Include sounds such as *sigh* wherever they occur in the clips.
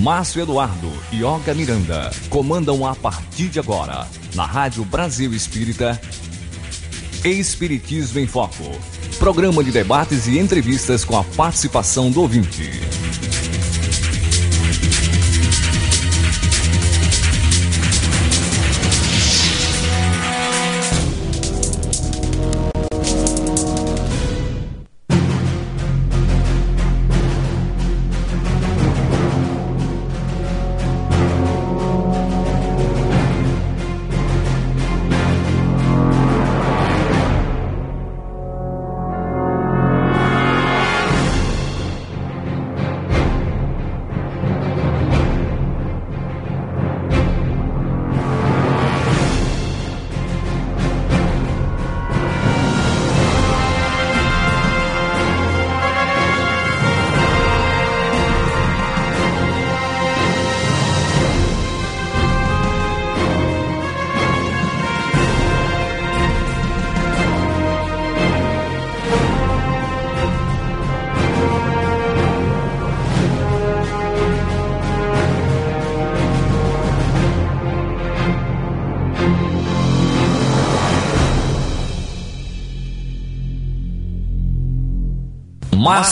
Márcio Eduardo e Olga Miranda comandam a partir de agora, na Rádio Brasil Espírita, Espiritismo em Foco. Programa de debates e entrevistas com a participação do ouvinte.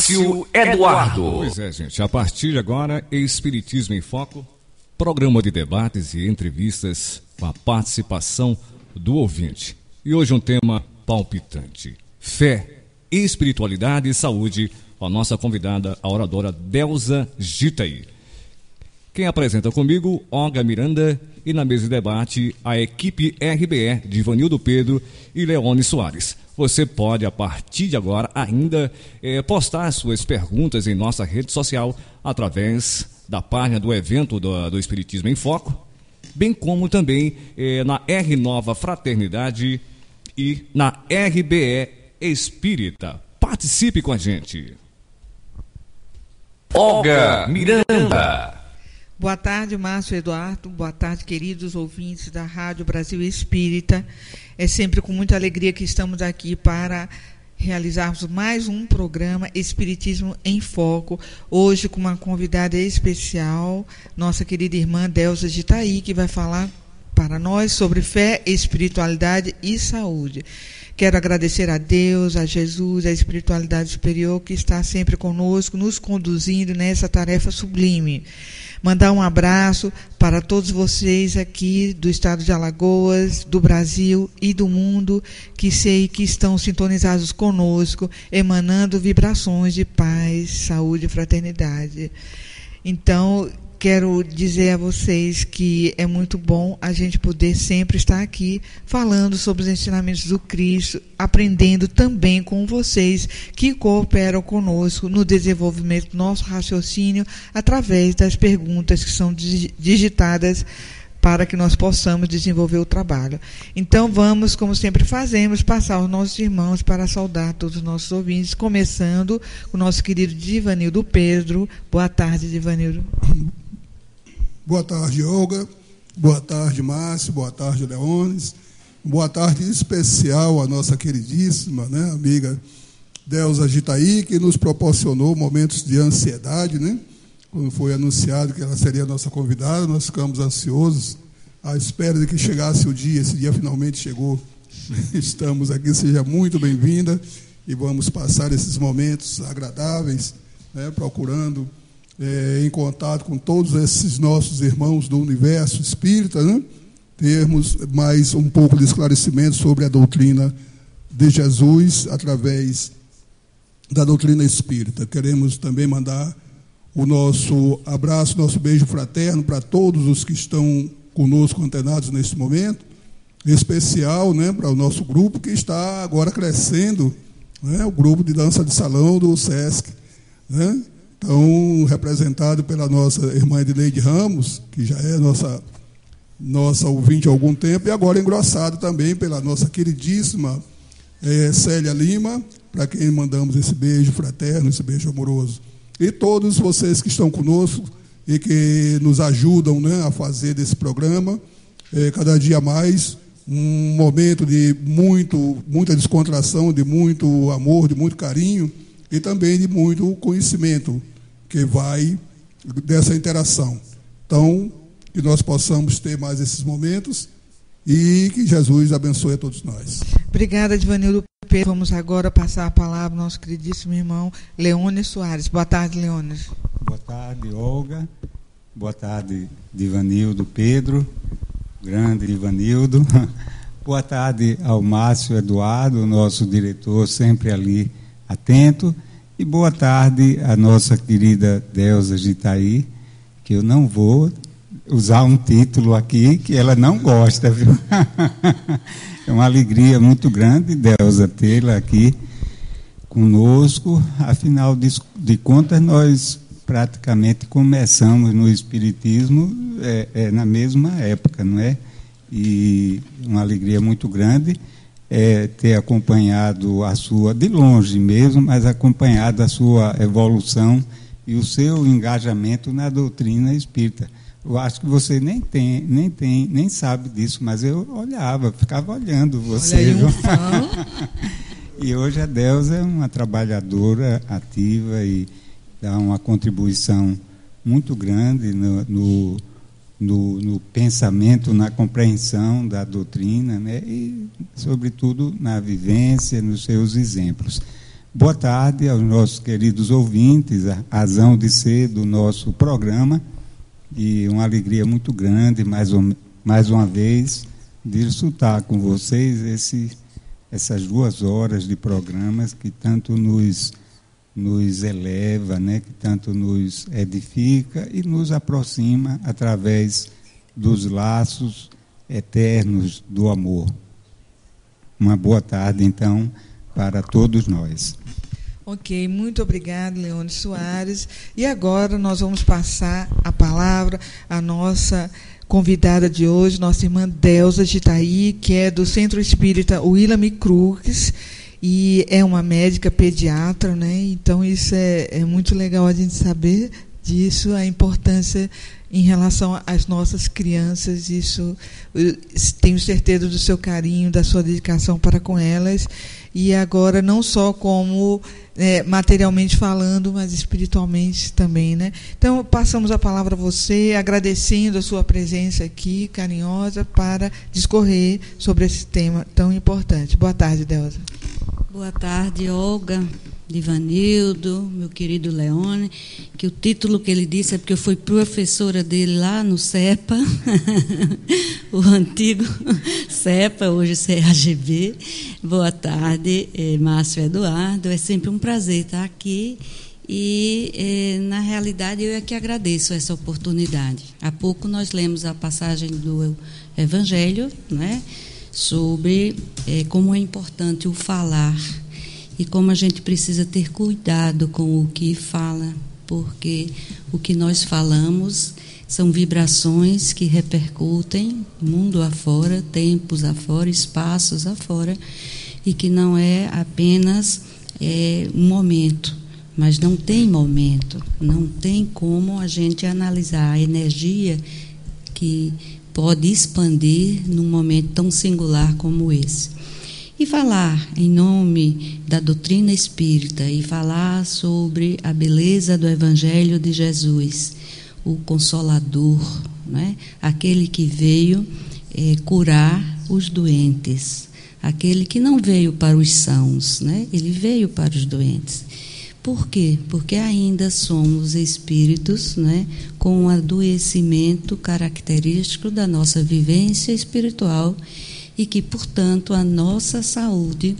Márcio Eduardo. Pois é, gente. A partir de agora, Espiritismo em Foco, programa de debates e entrevistas com a participação do ouvinte. E hoje um tema palpitante: fé, espiritualidade e saúde. A nossa convidada, a oradora Delza Gitaí. Quem apresenta comigo, Olga Miranda, e na mesa de debate, a equipe RBE de Ivanildo Pedro e Leone Soares. Você pode, a partir de agora, ainda eh, postar suas perguntas em nossa rede social através da página do evento do, do Espiritismo em Foco, bem como também eh, na R Nova Fraternidade e na RBE Espírita. Participe com a gente. Olga Miranda. Boa tarde, Márcio Eduardo. Boa tarde, queridos ouvintes da Rádio Brasil Espírita. É sempre com muita alegria que estamos aqui para realizarmos mais um programa Espiritismo em Foco. Hoje com uma convidada especial, nossa querida irmã Delza de Itaí, que vai falar para nós sobre fé, espiritualidade e saúde. Quero agradecer a Deus, a Jesus, a espiritualidade superior que está sempre conosco, nos conduzindo nessa tarefa sublime. Mandar um abraço para todos vocês aqui do estado de Alagoas, do Brasil e do mundo, que sei que estão sintonizados conosco, emanando vibrações de paz, saúde e fraternidade. Então, quero dizer a vocês que é muito bom a gente poder sempre estar aqui falando sobre os ensinamentos do Cristo, aprendendo também com vocês que cooperam conosco no desenvolvimento do nosso raciocínio através das perguntas que são digitadas para que nós possamos desenvolver o trabalho. Então vamos, como sempre fazemos, passar os nossos irmãos para saudar todos os nossos ouvintes, começando com o nosso querido Divanildo Pedro. Boa tarde, Divanildo. Boa tarde, Olga. Boa tarde, Márcio. Boa tarde, Leones. Boa tarde especial à nossa queridíssima né, amiga Delza Gitaí, que nos proporcionou momentos de ansiedade, né? Quando foi anunciado que ela seria a nossa convidada, nós ficamos ansiosos à espera de que chegasse o dia. Esse dia finalmente chegou. *laughs* Estamos aqui, seja muito bem-vinda e vamos passar esses momentos agradáveis, né, procurando é, em contato com todos esses nossos irmãos do universo espírita, né? termos mais um pouco de esclarecimento sobre a doutrina de Jesus através da doutrina espírita. Queremos também mandar o nosso abraço, nosso beijo fraterno para todos os que estão conosco antenados neste momento, em especial né, para o nosso grupo que está agora crescendo, né, o grupo de dança de salão do SESC. Né? Então, representado pela nossa irmã Edileide Ramos, que já é nossa nossa ouvinte há algum tempo, e agora engrossado também pela nossa queridíssima é, Célia Lima, para quem mandamos esse beijo fraterno, esse beijo amoroso. E todos vocês que estão conosco e que nos ajudam né, a fazer desse programa, é, cada dia mais, um momento de muito, muita descontração, de muito amor, de muito carinho e também de muito conhecimento que vai dessa interação. Então, que nós possamos ter mais esses momentos e que Jesus abençoe a todos nós. Obrigada, Divanildo Pedro. Vamos agora passar a palavra ao nosso queridíssimo irmão Leônio Soares. Boa tarde, Leônio. Boa tarde, Olga. Boa tarde, Divanildo Pedro, grande Divanildo. *laughs* Boa tarde ao Márcio Eduardo, nosso diretor, sempre ali atento. E boa tarde à nossa querida Deusa de Itaí, que eu não vou usar um título aqui que ela não gosta, viu? *laughs* é uma alegria muito grande, Deusa, tê-la aqui conosco. Afinal de, contas, nós praticamente começamos no Espiritismo é, é, na mesma época, não é? E uma alegria muito grande é, ter acompanhado a sua, de longe mesmo, mas acompanhado a sua evolução e o seu engajamento na doutrina espírita. Eu acho que você nem tem, nem tem, nem sabe disso, mas eu olhava, ficava olhando você. Olha aí um *laughs* e hoje a Deus é uma trabalhadora ativa e dá uma contribuição muito grande no, no, no, no pensamento, na compreensão da doutrina, né? e, sobretudo, na vivência, nos seus exemplos. Boa tarde aos nossos queridos ouvintes, a razão de ser do nosso programa e uma alegria muito grande, mais, um, mais uma vez, de escutar com vocês esse, essas duas horas de programas que tanto nos, nos eleva, né, que tanto nos edifica e nos aproxima através dos laços eternos do amor. Uma boa tarde, então, para todos nós. Ok, muito obrigado, Leone Soares. E agora nós vamos passar a palavra à nossa convidada de hoje, nossa irmã Delza de Itaí, que é do Centro Espírita William Cruz e é uma médica pediatra, né? Então isso é, é muito legal a gente saber disso, a importância em relação às nossas crianças. Isso tenho certeza do seu carinho, da sua dedicação para com elas. E agora não só como é, materialmente falando, mas espiritualmente também, né? Então passamos a palavra a você, agradecendo a sua presença aqui, carinhosa, para discorrer sobre esse tema tão importante. Boa tarde, Delza. Boa tarde, Olga. Divanildo, meu querido Leone, que o título que ele disse é porque eu fui professora dele lá no CEPA, *laughs* o antigo *laughs* CEPA, hoje CAGB. Boa tarde, é, Márcio Eduardo. É sempre um prazer estar aqui e, é, na realidade, eu é que agradeço essa oportunidade. Há pouco nós lemos a passagem do Evangelho, né, sobre é, como é importante o falar e como a gente precisa ter cuidado com o que fala, porque o que nós falamos são vibrações que repercutem mundo afora, tempos afora, espaços afora, e que não é apenas é, um momento, mas não tem momento, não tem como a gente analisar a energia que pode expandir num momento tão singular como esse. E falar em nome da doutrina espírita e falar sobre a beleza do Evangelho de Jesus, o Consolador, né? aquele que veio é, curar os doentes, aquele que não veio para os sãos, né? ele veio para os doentes. Por quê? Porque ainda somos espíritos né, com um adoecimento característico da nossa vivência espiritual e que, portanto, a nossa saúde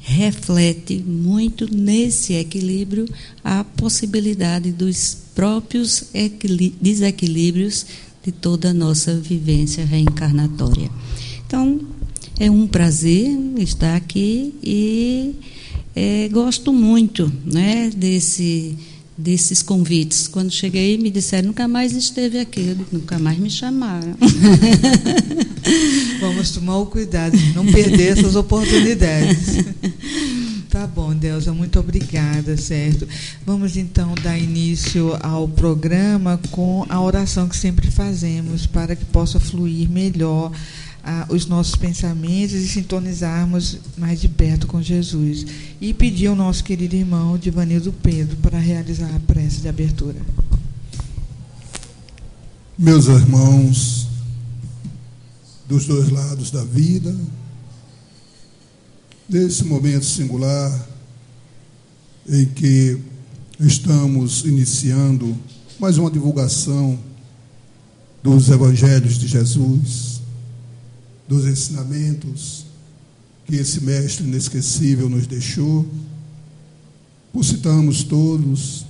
reflete muito nesse equilíbrio a possibilidade dos próprios desequilíbrios de toda a nossa vivência reencarnatória. Então, é um prazer estar aqui e é, gosto muito né, desse desses convites. Quando cheguei, me disseram, nunca mais esteve aqui. Nunca mais me chamaram. Vamos *laughs* tomar o cuidado de não perder essas oportunidades. Tá bom, Delza, muito obrigada, certo? Vamos então dar início ao programa com a oração que sempre fazemos para que possa fluir melhor ah, os nossos pensamentos e sintonizarmos mais de perto com Jesus. E pedir ao nosso querido irmão Divanildo Pedro para realizar a prece de abertura. Meus irmãos, dos dois lados da vida, nesse momento singular em que estamos iniciando mais uma divulgação dos evangelhos de Jesus, dos ensinamentos que esse mestre inesquecível nos deixou. Possitamos todos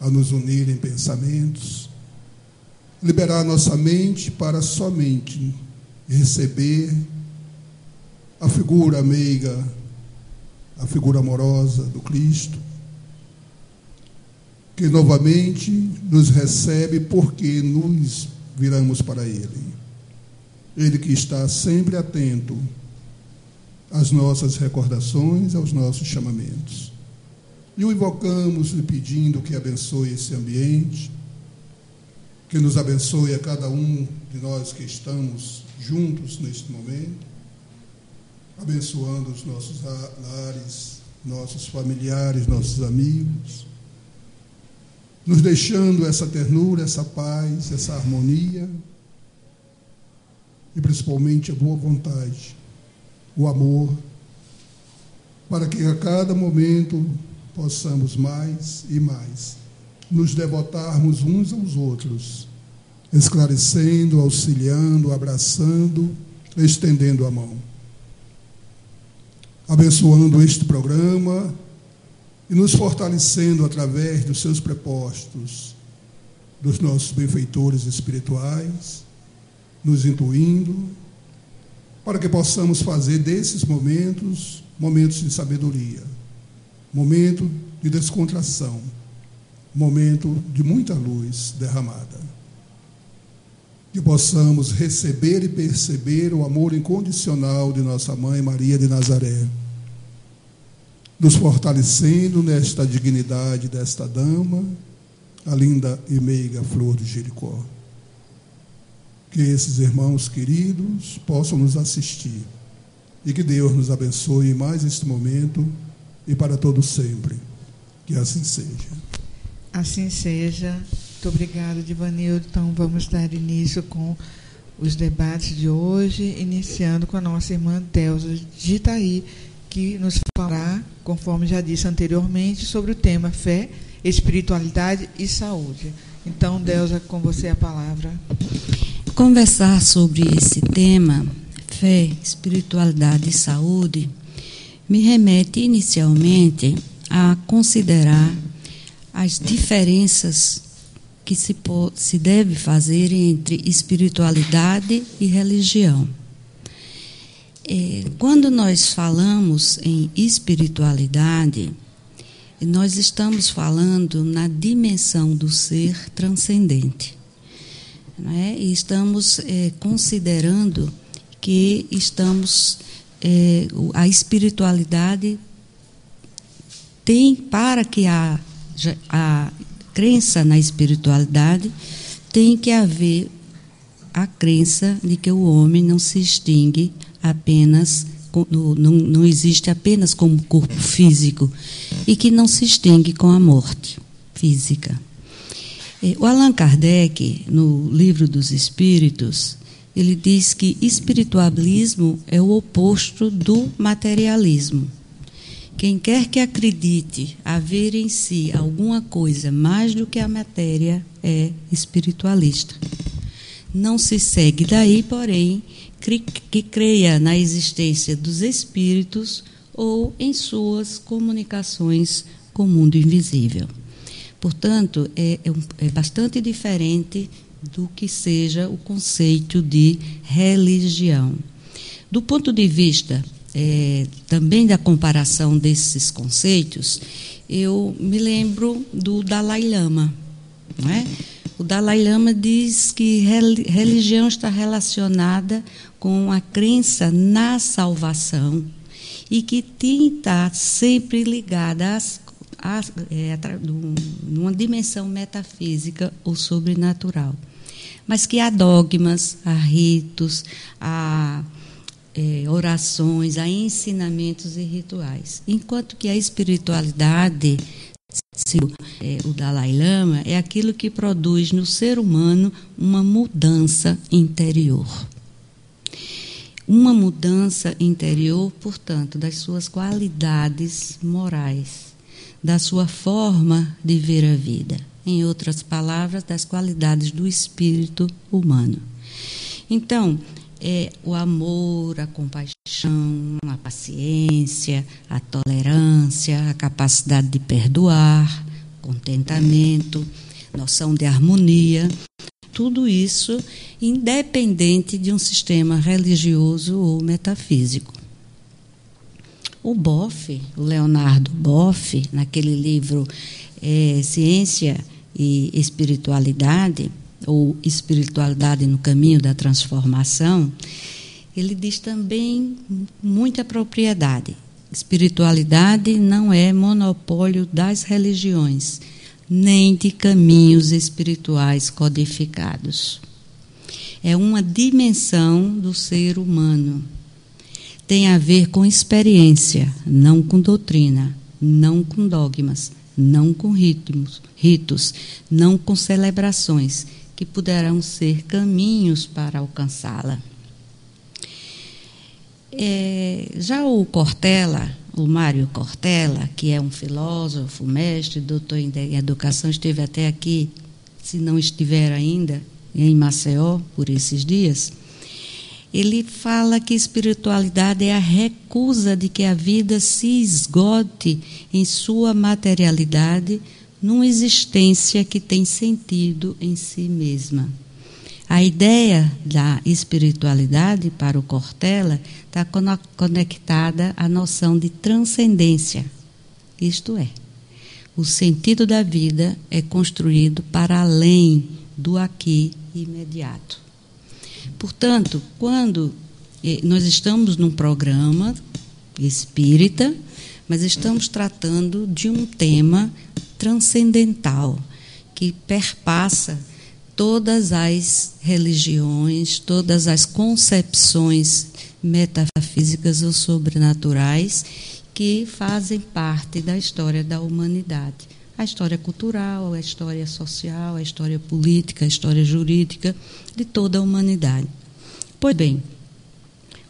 a nos unir em pensamentos, liberar nossa mente para somente receber a figura meiga, a figura amorosa do Cristo, que novamente nos recebe porque nos viramos para Ele. Ele que está sempre atento às nossas recordações, aos nossos chamamentos. E o invocamos lhe pedindo que abençoe esse ambiente, que nos abençoe a cada um de nós que estamos juntos neste momento, abençoando os nossos lares, nossos familiares, nossos amigos, nos deixando essa ternura, essa paz, essa harmonia e principalmente a boa vontade, o amor, para que a cada momento possamos mais e mais nos devotarmos uns aos outros, esclarecendo, auxiliando, abraçando, estendendo a mão. Abençoando este programa e nos fortalecendo através dos seus prepostos, dos nossos benfeitores espirituais nos intuindo, para que possamos fazer desses momentos momentos de sabedoria, momento de descontração, momento de muita luz derramada. Que possamos receber e perceber o amor incondicional de nossa mãe Maria de Nazaré, nos fortalecendo nesta dignidade desta dama, a linda e meiga flor de Jericó que esses irmãos queridos possam nos assistir e que Deus nos abençoe mais este momento e para todo sempre. Que assim seja. Assim seja. Muito obrigada, Divanildo. Então, vamos dar início com os debates de hoje, iniciando com a nossa irmã Delza de Itaí, que nos falará, conforme já disse anteriormente, sobre o tema fé, espiritualidade e saúde. Então, Delza, com você a palavra conversar sobre esse tema, fé, espiritualidade e saúde, me remete inicialmente a considerar as diferenças que se, pode, se deve fazer entre espiritualidade e religião. É, quando nós falamos em espiritualidade, nós estamos falando na dimensão do ser transcendente né? e estamos é, considerando que estamos é, a espiritualidade tem para que a, a crença na espiritualidade tem que haver a crença de que o homem não se extingue apenas não, não existe apenas como corpo físico e que não se extingue com a morte física. É, o Allan Kardec, no Livro dos Espíritos, ele diz que espiritualismo é o oposto do materialismo. Quem quer que acredite haver em si alguma coisa mais do que a matéria é espiritualista. Não se segue daí, porém, que creia na existência dos espíritos ou em suas comunicações com o mundo invisível. Portanto, é, é, é bastante diferente do que seja o conceito de religião. Do ponto de vista é, também da comparação desses conceitos, eu me lembro do Dalai Lama. Não é? O Dalai Lama diz que religião está relacionada com a crença na salvação e que tem que estar sempre ligada às, às, é, numa dimensão metafísica ou sobrenatural. Mas que há dogmas, há ritos, há é, orações, há ensinamentos e rituais. Enquanto que a espiritualidade, é, o Dalai Lama, é aquilo que produz no ser humano uma mudança interior. Uma mudança interior, portanto, das suas qualidades morais, da sua forma de ver a vida. Em outras palavras, das qualidades do espírito humano. Então, é o amor, a compaixão, a paciência, a tolerância, a capacidade de perdoar, contentamento, noção de harmonia, tudo isso independente de um sistema religioso ou metafísico. O Boff, o Leonardo Boff, naquele livro é, Ciência e Espiritualidade, ou espiritualidade no caminho da transformação, ele diz também muita propriedade. Espiritualidade não é monopólio das religiões, nem de caminhos espirituais codificados. É uma dimensão do ser humano. Tem a ver com experiência, não com doutrina, não com dogmas, não com ritmos, ritos, não com celebrações que poderão ser caminhos para alcançá-la. É, já o Cortella, o Mário Cortella, que é um filósofo, mestre, doutor em educação, esteve até aqui, se não estiver ainda, em Maceió, por esses dias. Ele fala que espiritualidade é a recusa de que a vida se esgote em sua materialidade numa existência que tem sentido em si mesma. A ideia da espiritualidade para o Cortella está conectada à noção de transcendência. Isto é, o sentido da vida é construído para além do aqui imediato. Portanto, quando eh, nós estamos num programa espírita, mas estamos tratando de um tema transcendental que perpassa todas as religiões, todas as concepções metafísicas ou sobrenaturais que fazem parte da história da humanidade. A história cultural, a história social, a história política, a história jurídica de toda a humanidade. Pois bem,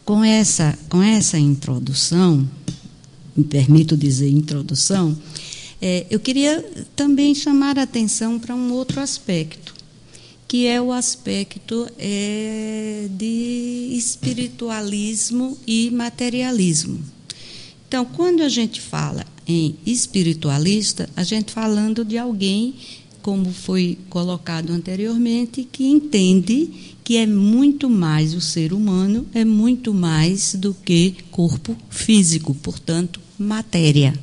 com essa, com essa introdução, me permito dizer introdução, é, eu queria também chamar a atenção para um outro aspecto, que é o aspecto é, de espiritualismo e materialismo. Então, quando a gente fala em espiritualista, a gente falando de alguém, como foi colocado anteriormente, que entende que é muito mais o ser humano, é muito mais do que corpo físico, portanto, matéria.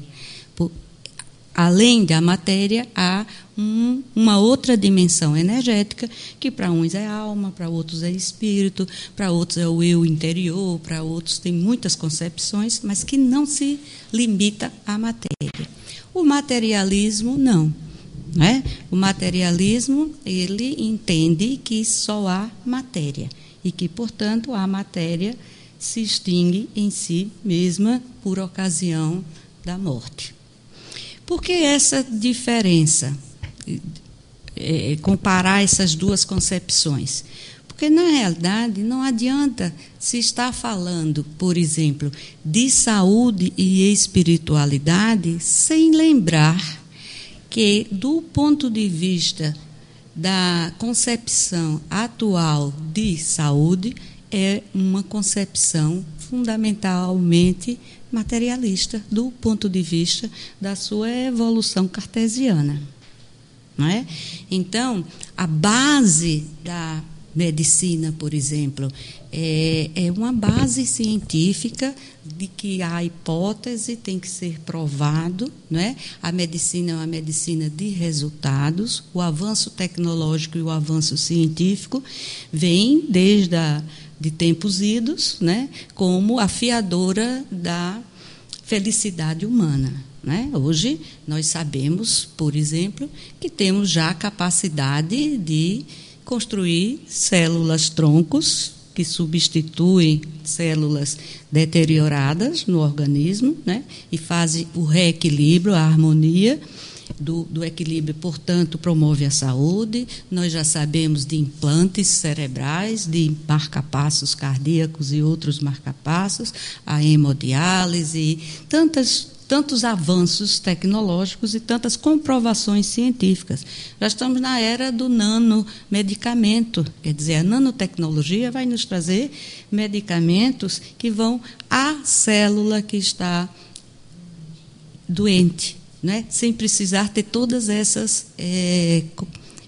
Além da matéria, há um, uma outra dimensão energética, que para uns é alma, para outros é espírito, para outros é o eu interior, para outros tem muitas concepções, mas que não se limita à matéria. O materialismo, não. Né? O materialismo, ele entende que só há matéria e que, portanto, a matéria se extingue em si mesma por ocasião da morte. Por que essa diferença? É, comparar essas duas concepções? Porque, na realidade, não adianta se estar falando, por exemplo, de saúde e espiritualidade sem lembrar que, do ponto de vista da concepção atual de saúde, é uma concepção fundamentalmente materialista do ponto de vista da sua evolução cartesiana. Não é? Então, a base da medicina, por exemplo, é, é uma base científica de que a hipótese tem que ser provado, não é? A medicina é uma medicina de resultados. O avanço tecnológico e o avanço científico vem desde a, de tempos idos, né? Como afiadora da felicidade humana. Né? Hoje, nós sabemos, por exemplo, que temos já a capacidade de construir células troncos que substituem células deterioradas no organismo né? e fazem o reequilíbrio, a harmonia do, do, equilíbrio, portanto, promove a saúde. Nós já sabemos de implantes cerebrais, de marcapassos cardíacos e outros marcapassos, a hemodiálise, tantas tantos avanços tecnológicos e tantas comprovações científicas. Já estamos na era do nanomedicamento, quer dizer, a nanotecnologia vai nos trazer medicamentos que vão à célula que está doente, né? sem precisar ter todas essas é,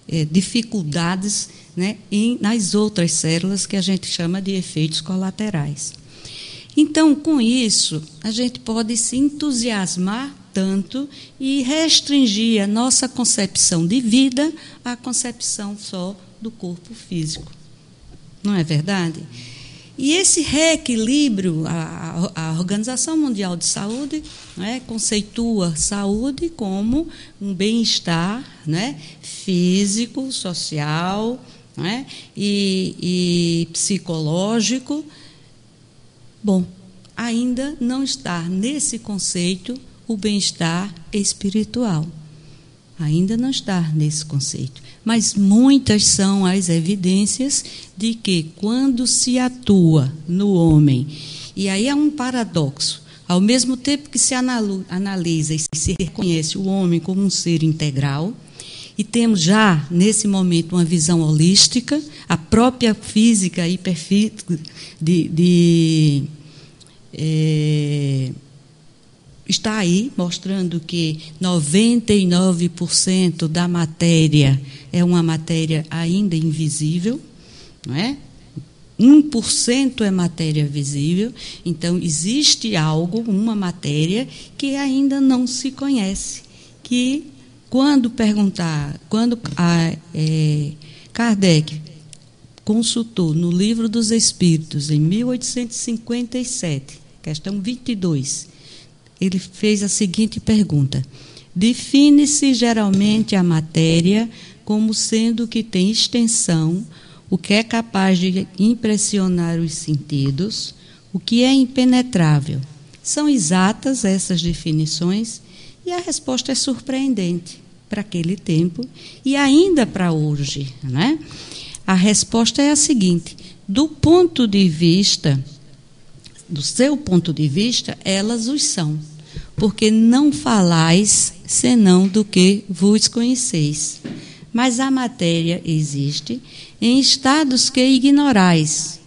é, dificuldades né? em, nas outras células que a gente chama de efeitos colaterais. Então, com isso, a gente pode se entusiasmar tanto e restringir a nossa concepção de vida à concepção só do corpo físico. Não é verdade? E esse reequilíbrio, a, a Organização Mundial de Saúde né, conceitua saúde como um bem-estar né, físico, social né, e, e psicológico Bom, ainda não está nesse conceito o bem-estar espiritual. Ainda não está nesse conceito. Mas muitas são as evidências de que quando se atua no homem, e aí há um paradoxo, ao mesmo tempo que se analisa e se reconhece o homem como um ser integral, e temos já, nesse momento, uma visão holística, a própria física hiperfísica de, de é, está aí mostrando que 99% da matéria é uma matéria ainda invisível, não é? 1% é matéria visível, então existe algo, uma matéria que ainda não se conhece, que quando perguntar, quando a, é, Kardec consultou no Livro dos Espíritos, em 1857, questão 22, ele fez a seguinte pergunta: Define-se geralmente a matéria como sendo o que tem extensão, o que é capaz de impressionar os sentidos, o que é impenetrável. São exatas essas definições? E a resposta é surpreendente para aquele tempo e ainda para hoje. Né? A resposta é a seguinte: do ponto de vista, do seu ponto de vista, elas os são, porque não falais senão do que vos conheceis. Mas a matéria existe em estados que ignorais.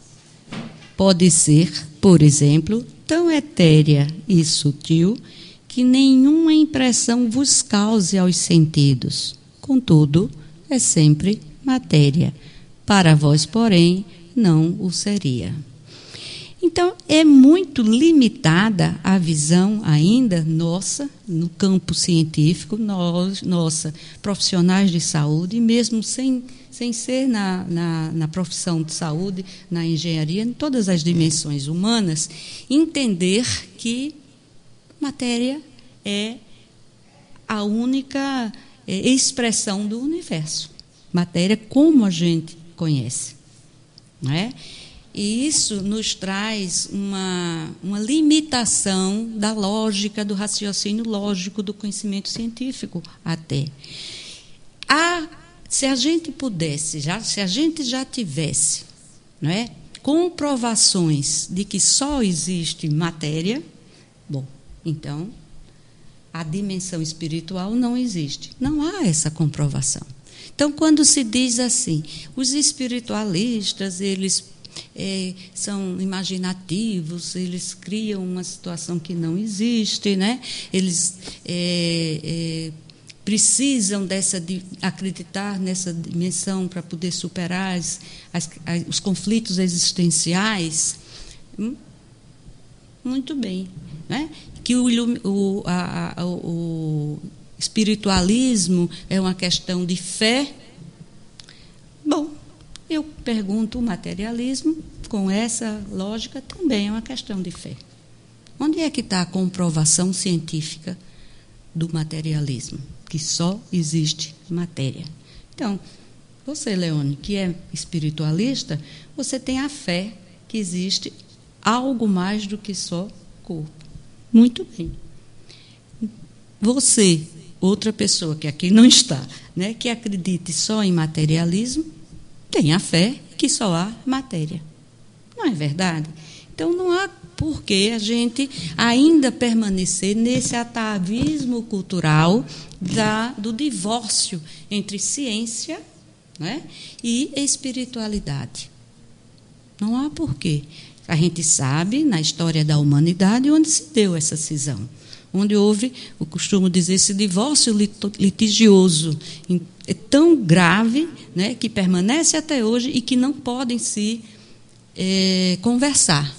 Pode ser, por exemplo, tão etérea e sutil que nenhuma impressão vos cause aos sentidos. Contudo, é sempre matéria. Para vós, porém, não o seria. Então, é muito limitada a visão ainda nossa, no campo científico, nós, nossa, profissionais de saúde, mesmo sem, sem ser na, na, na profissão de saúde, na engenharia, em todas as dimensões humanas, entender que matéria é a única é, expressão do universo. Matéria como a gente conhece. Não é? E isso nos traz uma, uma limitação da lógica, do raciocínio lógico, do conhecimento científico até. A, se a gente pudesse, já, se a gente já tivesse não é, comprovações de que só existe matéria, então a dimensão espiritual não existe. Não há essa comprovação. Então, quando se diz assim, os espiritualistas, eles é, são imaginativos, eles criam uma situação que não existe, né? eles é, é, precisam dessa de acreditar nessa dimensão para poder superar as, as, os conflitos existenciais. Hum? Muito bem. Né? Que o, o, a, a, o espiritualismo é uma questão de fé. Bom, eu pergunto: o materialismo, com essa lógica, também é uma questão de fé. Onde é que está a comprovação científica do materialismo? Que só existe matéria. Então, você, Leone, que é espiritualista, você tem a fé que existe algo mais do que só corpo. Muito bem. Você, outra pessoa que aqui não está, né, que acredite só em materialismo, tem a fé que só há matéria. Não é verdade? Então não há por que a gente ainda permanecer nesse atavismo cultural da, do divórcio entre ciência né, e espiritualidade. Não há porquê. A gente sabe, na história da humanidade, onde se deu essa cisão. Onde houve, eu costumo dizer, esse divórcio litigioso é tão grave né, que permanece até hoje e que não podem se é, conversar.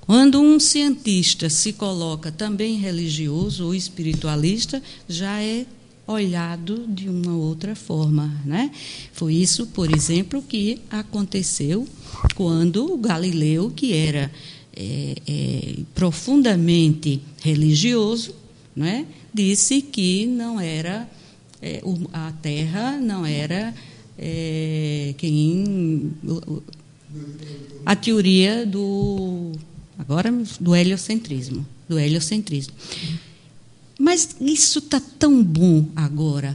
Quando um cientista se coloca também religioso ou espiritualista, já é olhado de uma outra forma. Né? Foi isso, por exemplo, que aconteceu quando o Galileu, que era é, é, profundamente religioso, né, disse que não era é, a Terra não era é, quem a teoria do agora do heliocentrismo, do heliocentrismo. Mas isso está tão bom agora.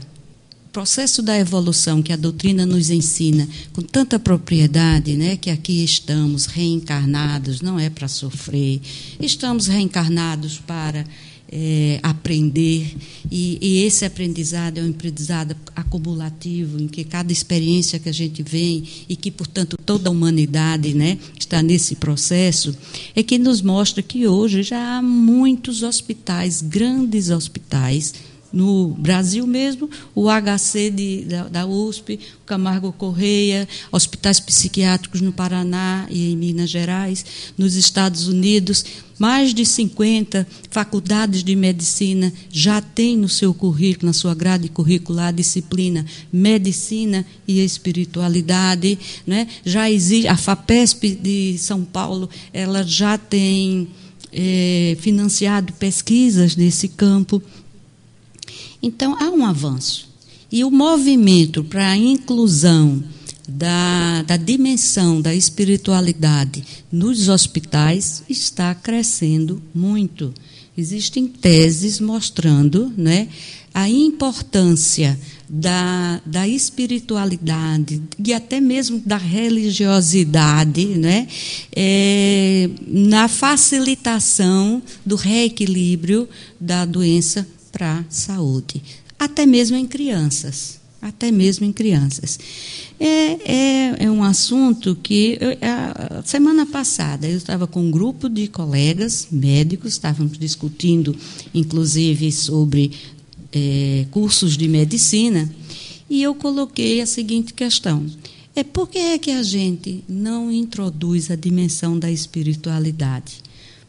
Processo da evolução que a doutrina nos ensina com tanta propriedade, né, que aqui estamos reencarnados, não é para sofrer, estamos reencarnados para é, aprender, e, e, esse aprendizado é um aprendizado acumulativo, em que cada experiência que a gente vem, e que, portanto, toda a humanidade né, está nesse processo, é que nos mostra que hoje já há muitos hospitais, grandes hospitais, no Brasil mesmo, o HC de, da, da, USP, o Camargo Correia, hospitais psiquiátricos no Paraná e em Minas Gerais, nos Estados Unidos, mais de 50 faculdades de medicina já têm no seu currículo, na sua grade curricular, a disciplina medicina e espiritualidade. Né? Já existe, a FAPESP de São Paulo, ela já tem é, financiado pesquisas nesse campo. Então, há um avanço. E o movimento para a inclusão da, da dimensão da espiritualidade nos hospitais está crescendo muito. Existem teses mostrando né, a importância da, da espiritualidade e até mesmo da religiosidade né, é, na facilitação do reequilíbrio da doença para a saúde, até mesmo em crianças, até mesmo em crianças. É, é, é um assunto que eu, a semana passada eu estava com um grupo de colegas médicos, estávamos discutindo, inclusive, sobre é, cursos de medicina, e eu coloquei a seguinte questão: é por que é que a gente não introduz a dimensão da espiritualidade?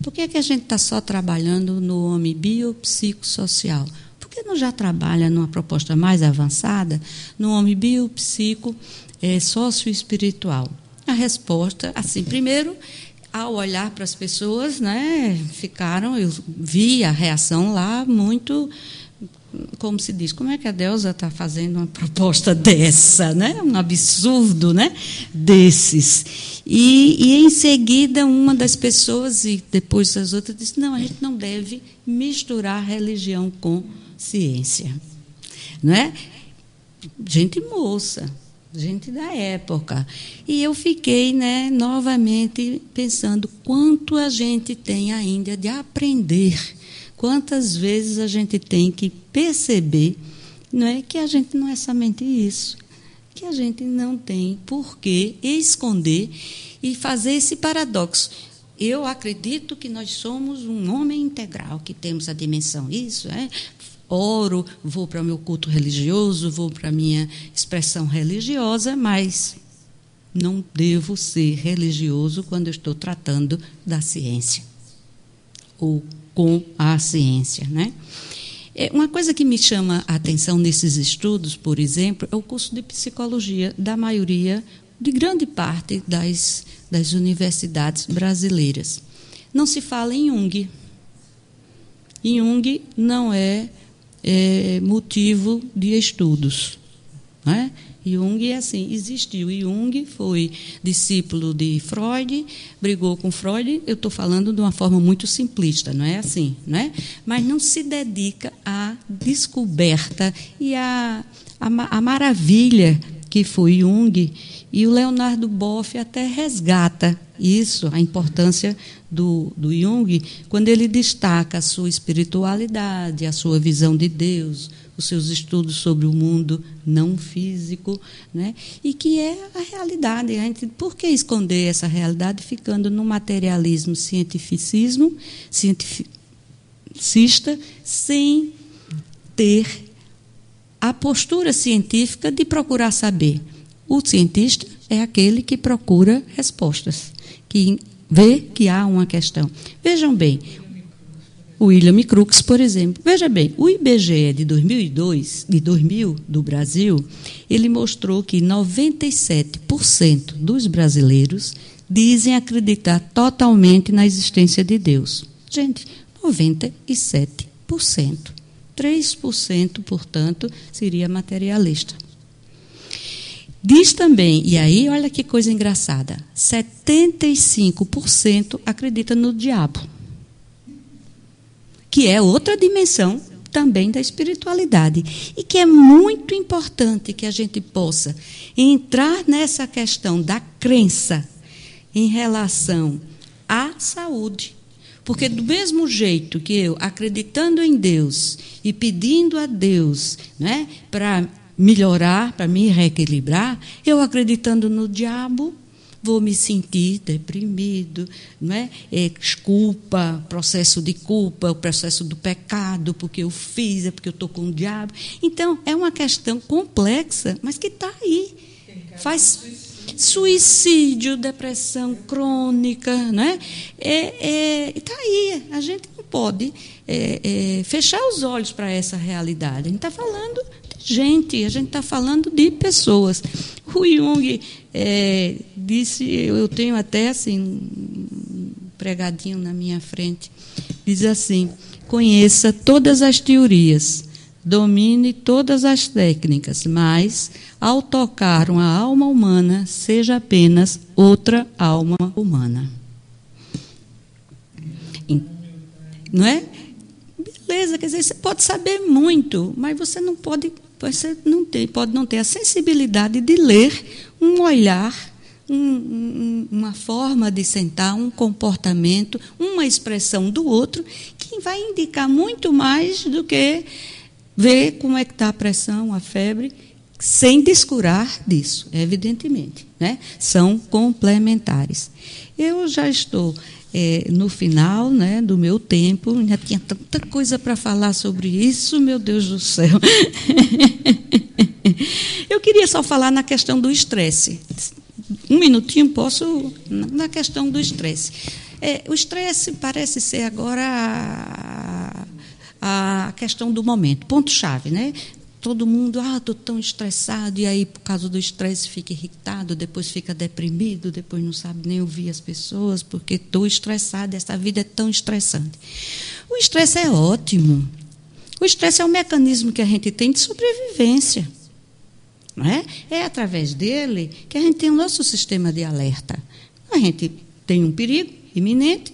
Por que, é que a gente está só trabalhando no homem biopsicossocial? Por que não já trabalha numa proposta mais avançada, no homem biopsico é, socioespiritual? A resposta, assim, primeiro, ao olhar para as pessoas, né, ficaram, eu vi a reação lá muito como se diz, como é que a Deusa está fazendo uma proposta *laughs* dessa, né? Um absurdo, né? Desses. E, e em seguida uma das pessoas e depois as outras disse, não, a gente não deve misturar religião com ciência, não é? Gente moça, gente da época. E eu fiquei, né, novamente pensando quanto a gente tem ainda de aprender Quantas vezes a gente tem que perceber não é que a gente não é somente isso, que a gente não tem por que esconder e fazer esse paradoxo. Eu acredito que nós somos um homem integral, que temos a dimensão. Isso, é. Oro, vou para o meu culto religioso, vou para a minha expressão religiosa, mas não devo ser religioso quando eu estou tratando da ciência. Ou com a ciência, né? É, uma coisa que me chama a atenção nesses estudos, por exemplo, é o curso de psicologia da maioria, de grande parte das, das universidades brasileiras. Não se fala em Jung. Jung não é, é motivo de estudos. Né? Jung é assim, existiu. Jung foi discípulo de Freud, brigou com Freud. Eu estou falando de uma forma muito simplista, não é assim, não é? Mas não se dedica à descoberta e à, à, à maravilha que foi Jung. E o Leonardo Boff até resgata isso, a importância do, do Jung, quando ele destaca a sua espiritualidade, a sua visão de Deus, os seus estudos sobre o mundo não físico, né? e que é a realidade. A gente, por que esconder essa realidade ficando no materialismo, cientificismo, cientificista, sem ter a postura científica de procurar saber? O cientista é aquele que procura respostas, que vê que há uma questão. Vejam bem, William Crookes, por exemplo. Veja bem, o IBGE de 2002, de 2000 do Brasil, ele mostrou que 97% dos brasileiros dizem acreditar totalmente na existência de Deus. Gente, 97%. 3%, portanto, seria materialista. Diz também, e aí olha que coisa engraçada: 75% acredita no diabo que é outra dimensão também da espiritualidade. E que é muito importante que a gente possa entrar nessa questão da crença em relação à saúde. Porque, do mesmo jeito que eu, acreditando em Deus e pedindo a Deus né, para melhorar, para me reequilibrar, eu acreditando no diabo, vou me sentir deprimido, não é? é? Culpa, processo de culpa, o processo do pecado, porque eu fiz, é porque eu estou com o diabo. Então, é uma questão complexa, mas que está aí. Faz suicídio, depressão crônica, né? É, é, está aí. A gente não pode é, é, fechar os olhos para essa realidade. A gente está falando gente, a gente está falando de pessoas. O Jung é, disse, eu tenho até assim, um pregadinho na minha frente, diz assim: conheça todas as teorias, domine todas as técnicas, mas ao tocar uma alma humana, seja apenas outra alma humana. Não é? Beleza, quer dizer, você pode saber muito, mas você não pode, você não tem, pode não ter a sensibilidade de ler um olhar, um, um, uma forma de sentar, um comportamento, uma expressão do outro, que vai indicar muito mais do que ver como é que está a pressão, a febre, sem descurar disso, evidentemente. Né? São complementares. Eu já estou é, no final né, do meu tempo, já tinha tanta coisa para falar sobre isso, meu Deus do céu. *laughs* Eu queria só falar na questão do estresse. Um minutinho posso na questão do estresse. É, o estresse parece ser agora a, a questão do momento, ponto chave, né? Todo mundo, ah, estou tão estressado, e aí, por causa do estresse, fica irritado, depois fica deprimido, depois não sabe nem ouvir as pessoas, porque estou estressado, essa vida é tão estressante. O estresse é ótimo. O estresse é um mecanismo que a gente tem de sobrevivência. Não é? é através dele que a gente tem o nosso sistema de alerta. A gente tem um perigo iminente.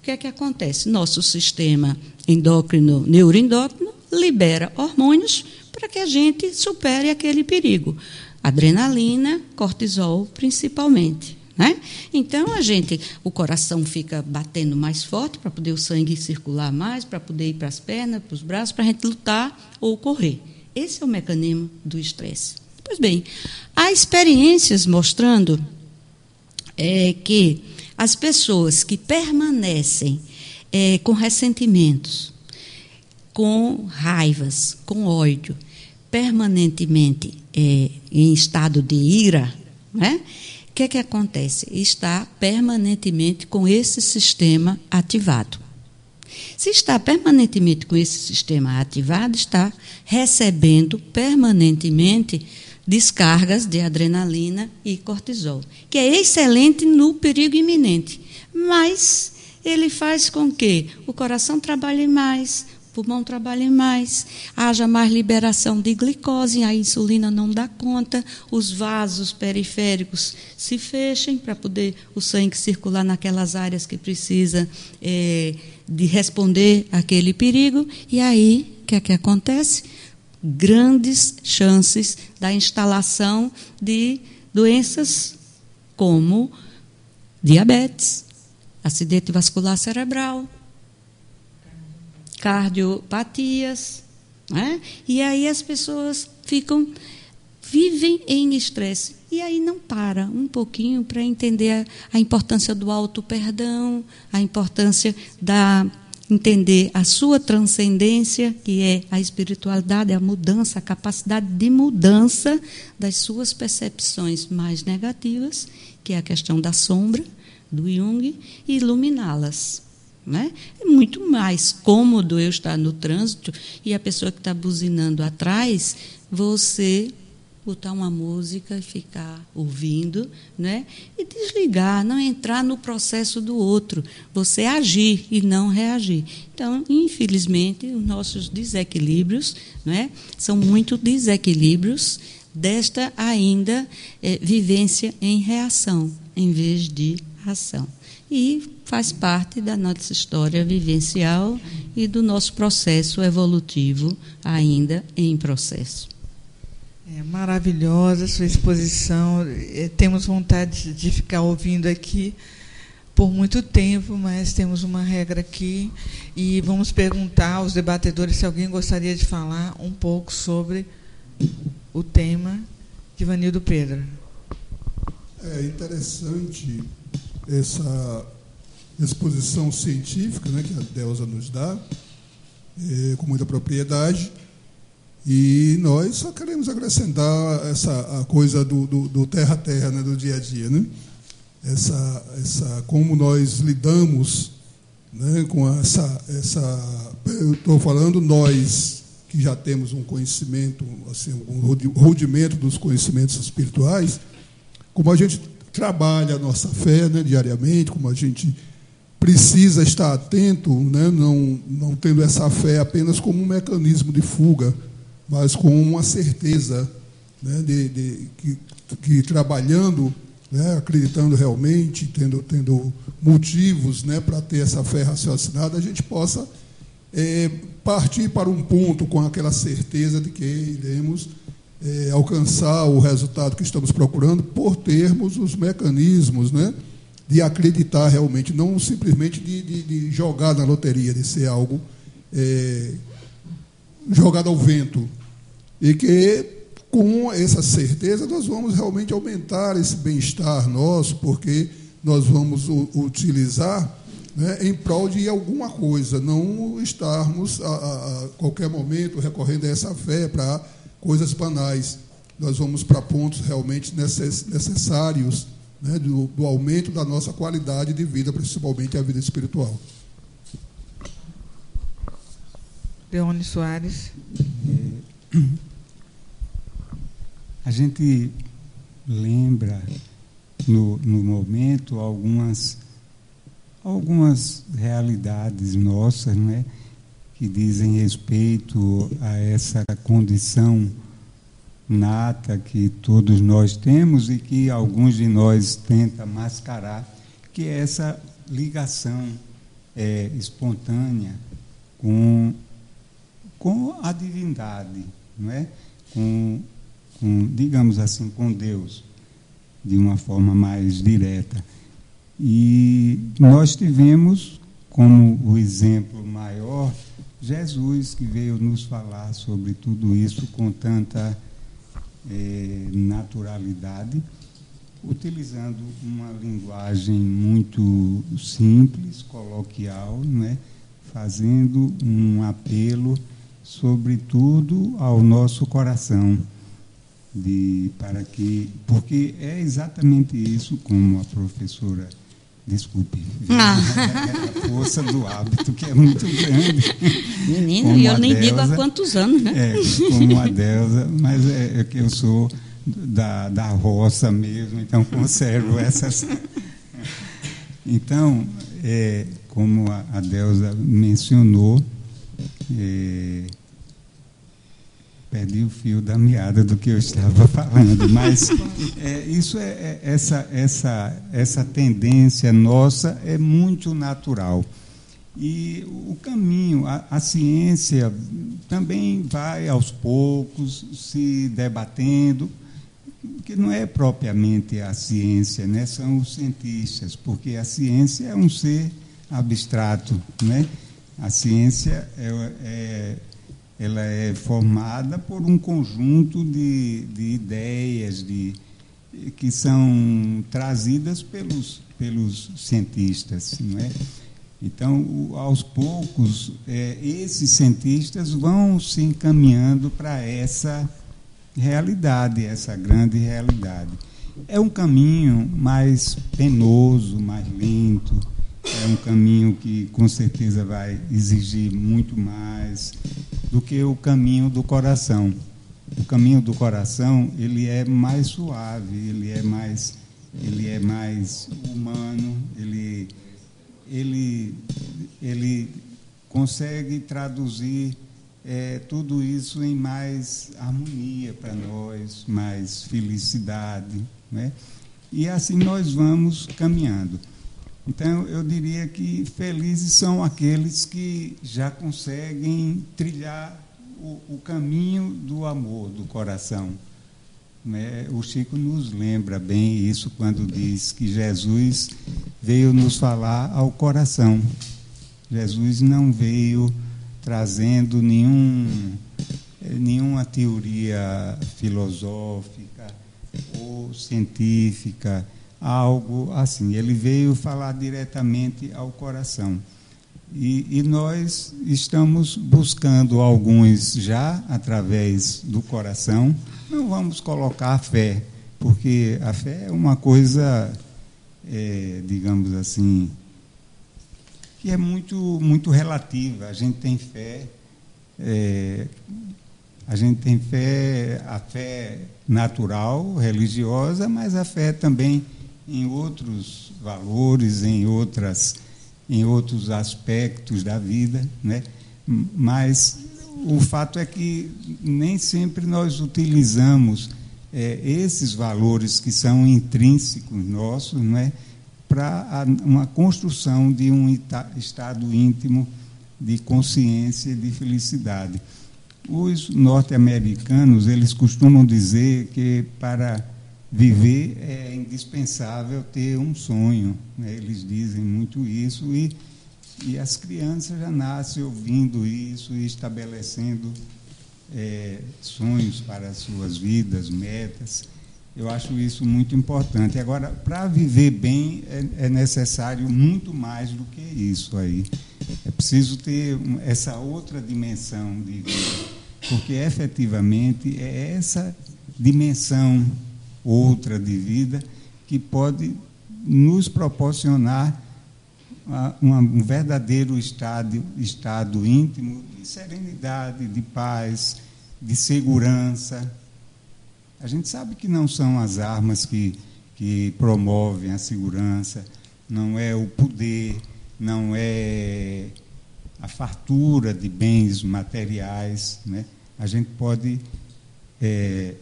O que é que acontece? Nosso sistema endócrino, neuroendócrino, libera hormônios para que a gente supere aquele perigo. Adrenalina, cortisol, principalmente. Né? Então a gente, o coração fica batendo mais forte para poder o sangue circular mais, para poder ir para as pernas, para os braços, para a gente lutar ou correr. Esse é o mecanismo do estresse. Pois bem, há experiências mostrando é, que as pessoas que permanecem é, com ressentimentos, com raivas, com ódio, permanentemente é, em estado de ira, né? o que, é que acontece? Está permanentemente com esse sistema ativado. Se está permanentemente com esse sistema ativado, está recebendo permanentemente descargas de adrenalina e cortisol, que é excelente no perigo iminente, mas ele faz com que o coração trabalhe mais, pulmão trabalhe mais, haja mais liberação de glicose, a insulina não dá conta, os vasos periféricos se fechem para poder o sangue circular naquelas áreas que precisa é, de responder àquele perigo, e aí o que é que acontece? Grandes chances da instalação de doenças como diabetes, acidente vascular cerebral, cardiopatias. Né? E aí as pessoas ficam, vivem em estresse. E aí não para um pouquinho para entender a, a importância do auto-perdão, a importância da entender a sua transcendência, que é a espiritualidade, a mudança, a capacidade de mudança das suas percepções mais negativas, que é a questão da sombra, do Jung, e iluminá-las. Né? É muito mais cômodo eu estar no trânsito e a pessoa que está buzinando atrás, você botar uma música e ficar ouvindo, né? E desligar, não entrar no processo do outro, você agir e não reagir. Então, infelizmente, os nossos desequilíbrios, né? São muito desequilíbrios desta ainda é, vivência em reação, em vez de ação. E faz parte da nossa história vivencial e do nosso processo evolutivo ainda em processo. É maravilhosa sua exposição. É, temos vontade de ficar ouvindo aqui por muito tempo, mas temos uma regra aqui e vamos perguntar aos debatedores se alguém gostaria de falar um pouco sobre o tema de Vanildo Pedro. É interessante essa exposição científica né, que a Deusa nos dá, é, com muita propriedade. E nós só queremos acrescentar essa a coisa do, do, do terra a terra, né, do dia a dia, né? Essa, essa como nós lidamos, né, com essa essa eu estou falando nós que já temos um conhecimento, assim, um rudimento dos conhecimentos espirituais, como a gente trabalha a nossa fé, né, diariamente, como a gente precisa estar atento, né, não, não tendo essa fé apenas como um mecanismo de fuga, mas com uma certeza né, de, de que, que, trabalhando, né, acreditando realmente, tendo, tendo motivos né, para ter essa fé raciocinada, a gente possa é, partir para um ponto com aquela certeza de que iremos é, alcançar o resultado que estamos procurando por termos os mecanismos, né? de acreditar realmente, não simplesmente de, de, de jogar na loteria, de ser algo é, jogado ao vento. E que, com essa certeza, nós vamos realmente aumentar esse bem-estar nosso, porque nós vamos utilizar né, em prol de alguma coisa, não estarmos a, a, a qualquer momento recorrendo a essa fé para coisas banais. Nós vamos para pontos realmente necessários né, do, do, aumento da nossa qualidade de vida, principalmente a vida espiritual. Leone Soares. É, a gente lembra no, no momento algumas algumas realidades nossas, né, que dizem respeito a essa condição nata que todos nós temos e que alguns de nós tentam mascarar, que é essa ligação é, espontânea com, com a divindade, não é? com, com, digamos assim, com Deus, de uma forma mais direta. E nós tivemos como o exemplo maior Jesus, que veio nos falar sobre tudo isso com tanta é, naturalidade, utilizando uma linguagem muito simples, coloquial, né? fazendo um apelo, sobretudo ao nosso coração, de, para que, porque é exatamente isso, como a professora Desculpe. Ah. É *laughs* a força do hábito, que é muito grande. Menino, e eu nem deusa, digo há quantos anos, né? É, como a deusa, mas é, é que eu sou da, da roça mesmo, então conservo essas. Então, é, como a, a deusa mencionou, é, perdi o fio da meada do que eu estava *laughs* falando, mas é, isso é, é, essa essa essa tendência nossa é muito natural e o caminho a, a ciência também vai aos poucos se debatendo que não é propriamente a ciência, né? São os cientistas, porque a ciência é um ser abstrato, né? A ciência é, é ela é formada por um conjunto de, de ideias de, que são trazidas pelos, pelos cientistas, não é? Então, aos poucos, é, esses cientistas vão se encaminhando para essa realidade, essa grande realidade. É um caminho mais penoso, mais lento, é um caminho que com certeza vai exigir muito mais do que o caminho do coração. O caminho do coração ele é mais suave, ele é mais, ele é mais humano, ele, ele, ele consegue traduzir é, tudo isso em mais harmonia para nós, mais felicidade, né? E assim nós vamos caminhando. Então, eu diria que felizes são aqueles que já conseguem trilhar o, o caminho do amor do coração. Né? O Chico nos lembra bem isso quando diz que Jesus veio nos falar ao coração. Jesus não veio trazendo nenhum, nenhuma teoria filosófica ou científica algo assim. Ele veio falar diretamente ao coração. E, e, nós estamos buscando alguns já através do coração. Não vamos colocar a fé, porque a fé é uma coisa, é, digamos assim, que é muito, muito relativa. A gente tem fé, é, a gente tem fé, a fé natural, religiosa, mas a fé também em outros valores, em outras em outros aspectos da vida, né? Mas o fato é que nem sempre nós utilizamos é, esses valores que são intrínsecos nossos, né? Para uma construção de um estado íntimo de consciência e de felicidade. Os norte-americanos eles costumam dizer que para viver é indispensável ter um sonho. Né? Eles dizem muito isso e, e as crianças já nascem ouvindo isso e estabelecendo é, sonhos para as suas vidas, metas. Eu acho isso muito importante. Agora, para viver bem, é, é, necessário muito mais do que isso aí. É preciso ter essa outra dimensão de vida, porque efetivamente é essa dimensão outra de vida que pode nos proporcionar um verdadeiro estado, estado íntimo de serenidade, de paz, de segurança. A gente sabe que não são as armas que, que promovem a segurança, não é o poder, não é a fartura de bens materiais. Né? A gente pode é,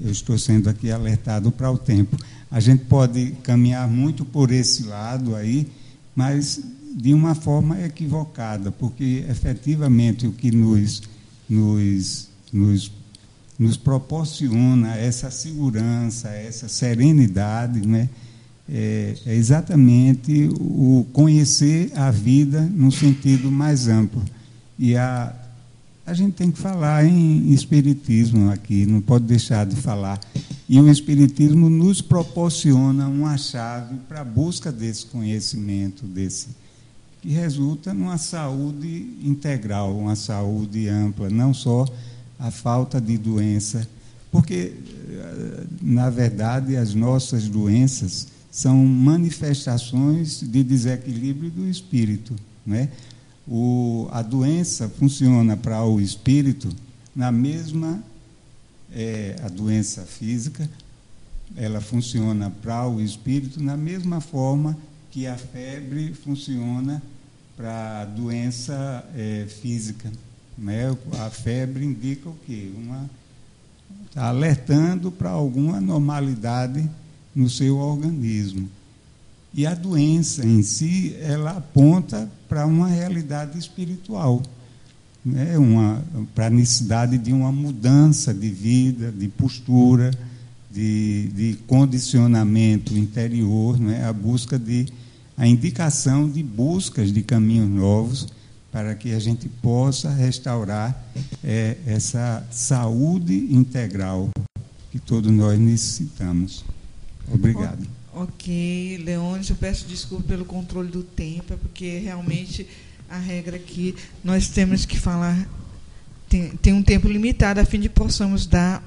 eu estou sendo aqui alertado para o tempo. A gente pode caminhar muito por esse lado aí, mas de uma forma equivocada, porque efetivamente o que nos, nos, nos, nos proporciona essa segurança, essa serenidade, né? É, é exatamente o conhecer a vida no sentido mais amplo. E a a gente tem que falar em espiritismo aqui, não pode deixar de falar. E o espiritismo nos proporciona uma chave para a busca desse conhecimento, desse que resulta numa saúde integral, uma saúde ampla, não só a falta de doença, porque, eh, na verdade, as nossas doenças são manifestações de desequilíbrio do espírito. Né? O, a doença funciona para o espírito na mesma. É, a doença física, ela funciona para o espírito na mesma forma que a febre funciona para a doença é, física. Né? A febre indica o quê? Uma está alertando para alguma anormalidade no seu organismo. E a doença em si, ela aponta para uma realidade espiritual, né? uma, para a necessidade de uma mudança de vida, de postura, de, de condicionamento interior, né? a busca de a indicação de buscas de caminhos novos para que a gente possa restaurar é, essa saúde integral que todos nós necessitamos. Obrigado. Ok, Leôncio, eu peço desculpa pelo controle do tempo, é porque realmente a regra aqui nós temos que falar, tem, tem um tempo limitado a fim de possamos dar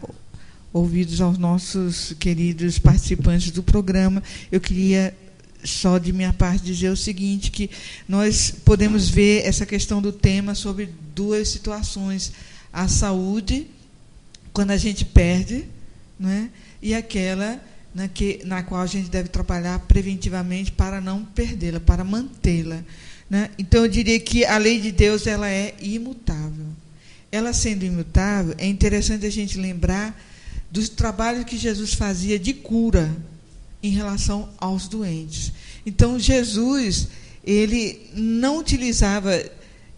ouvidos aos nossos queridos participantes do programa. Eu queria só de minha parte dizer o seguinte que nós podemos ver essa questão do tema sobre duas situações a saúde quando a gente perde né, e aquela na, que, na qual a gente deve trabalhar preventivamente para não perdê-la para mantê-la né? então eu diria que a lei de Deus ela é imutável ela sendo imutável é interessante a gente lembrar dos trabalhos que Jesus fazia de cura em relação aos doentes. Então Jesus, ele não utilizava,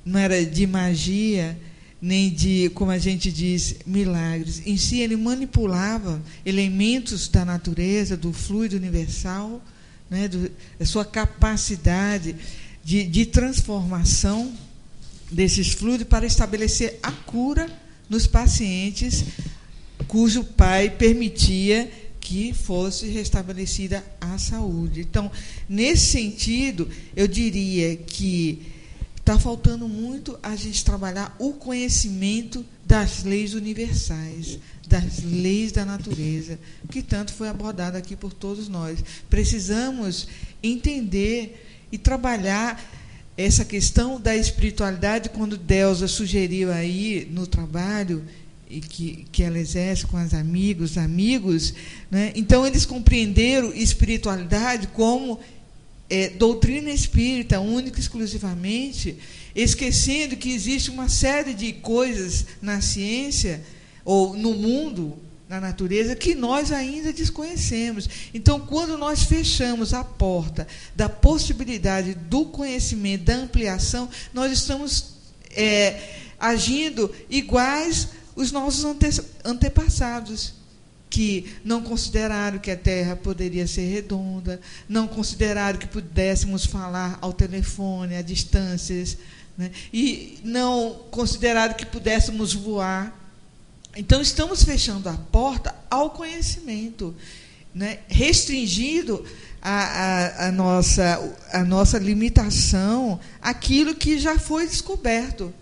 não era de magia, nem de, como a gente diz, milagres. Em si, ele manipulava elementos da natureza, do fluido universal, né, do, da sua capacidade de, de transformação desses fluidos para estabelecer a cura nos pacientes cujo pai permitia que fosse restabelecida a saúde. Então, nesse sentido, eu diria que está faltando muito a gente trabalhar o conhecimento das leis universais, das leis da natureza, que tanto foi abordado aqui por todos nós. Precisamos entender e trabalhar essa questão da espiritualidade, quando Deusa sugeriu aí no trabalho e que, que ela exerce com os amigos, amigos, né? então eles compreenderam espiritualidade como é, doutrina espírita, única e exclusivamente, esquecendo que existe uma série de coisas na ciência ou no mundo, na natureza, que nós ainda desconhecemos. Então, quando nós fechamos a porta da possibilidade do conhecimento, da ampliação, nós estamos é, agindo iguais os nossos ante antepassados, que não consideraram que a Terra poderia ser redonda, não consideraram que pudéssemos falar ao telefone, a distâncias, né? e não consideraram que pudéssemos voar. Então, estamos fechando a porta ao conhecimento, né? restringindo a, a, a, nossa, a nossa limitação àquilo que já foi descoberto.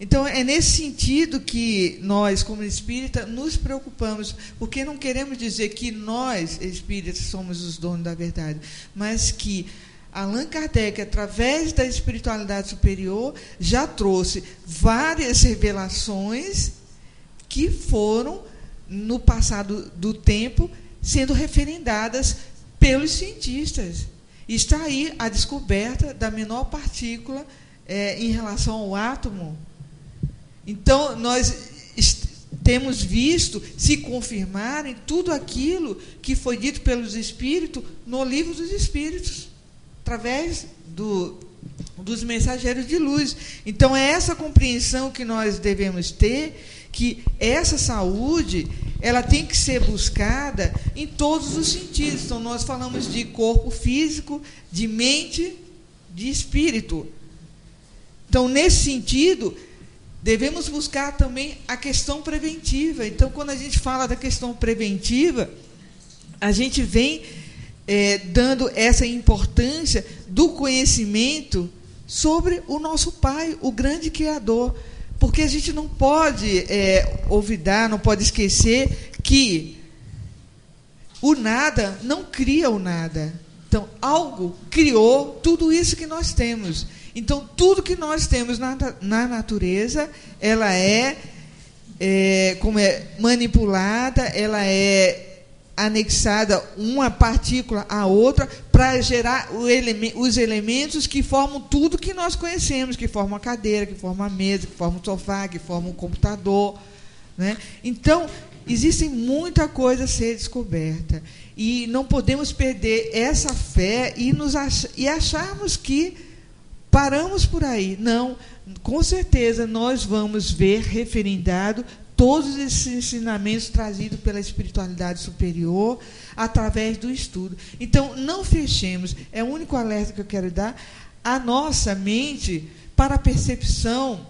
Então, é nesse sentido que nós, como espírita, nos preocupamos, porque não queremos dizer que nós, espíritas, somos os donos da verdade, mas que Allan Kardec, através da espiritualidade superior, já trouxe várias revelações que foram, no passado do tempo, sendo referendadas pelos cientistas. Está aí a descoberta da menor partícula é, em relação ao átomo então, nós temos visto se confirmarem tudo aquilo que foi dito pelos Espíritos no livro dos Espíritos, através do, dos mensageiros de luz. Então, é essa compreensão que nós devemos ter, que essa saúde ela tem que ser buscada em todos os sentidos. Então, nós falamos de corpo físico, de mente, de espírito. Então, nesse sentido, devemos buscar também a questão preventiva. Então, quando a gente fala da questão preventiva, a gente vem é, dando essa importância do conhecimento sobre o nosso Pai, o grande Criador. Porque a gente não pode é, olvidar, não pode esquecer que o nada não cria o nada. Então, algo criou tudo isso que nós temos. Então, tudo que nós temos na, na natureza, ela é, é, como é manipulada, ela é anexada uma partícula à outra para gerar eleme os elementos que formam tudo que nós conhecemos, que formam a cadeira, que formam a mesa, que formam o sofá, que formam o computador. Né? Então, existe muita coisa a ser descoberta. E não podemos perder essa fé e, nos ach e acharmos que paramos por aí. Não, com certeza nós vamos ver referendado todos esses ensinamentos trazidos pela espiritualidade superior através do estudo. Então, não fechemos, é o único alerta que eu quero dar, a nossa mente para a percepção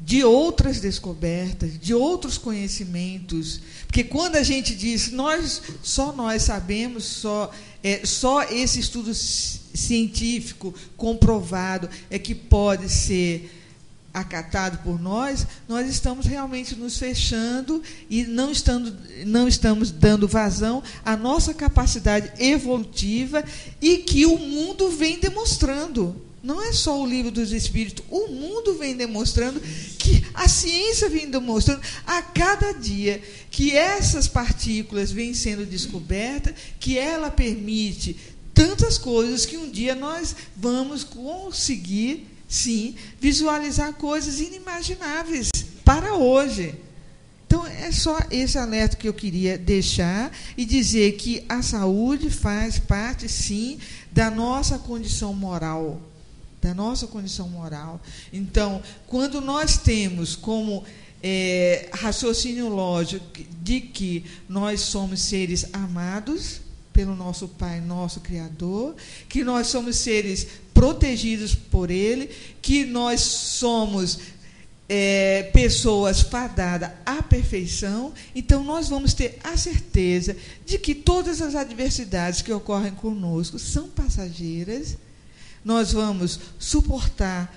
de outras descobertas, de outros conhecimentos. Porque quando a gente diz nós só nós sabemos, só é, só esse estudo científico comprovado é que pode ser acatado por nós, nós estamos realmente nos fechando e não, estando, não estamos dando vazão à nossa capacidade evolutiva e que o mundo vem demonstrando. Não é só o livro dos Espíritos, o mundo vem demonstrando que a ciência vem demonstrando a cada dia que essas partículas vêm sendo descobertas, que ela permite tantas coisas que um dia nós vamos conseguir sim, visualizar coisas inimagináveis para hoje. Então, é só esse alerta que eu queria deixar e dizer que a saúde faz parte, sim, da nossa condição moral. Da nossa condição moral. Então, quando nós temos como é, raciocínio lógico de que nós somos seres amados, pelo nosso Pai, nosso Criador, que nós somos seres protegidos por Ele, que nós somos é, pessoas fadadas à perfeição, então nós vamos ter a certeza de que todas as adversidades que ocorrem conosco são passageiras, nós vamos suportar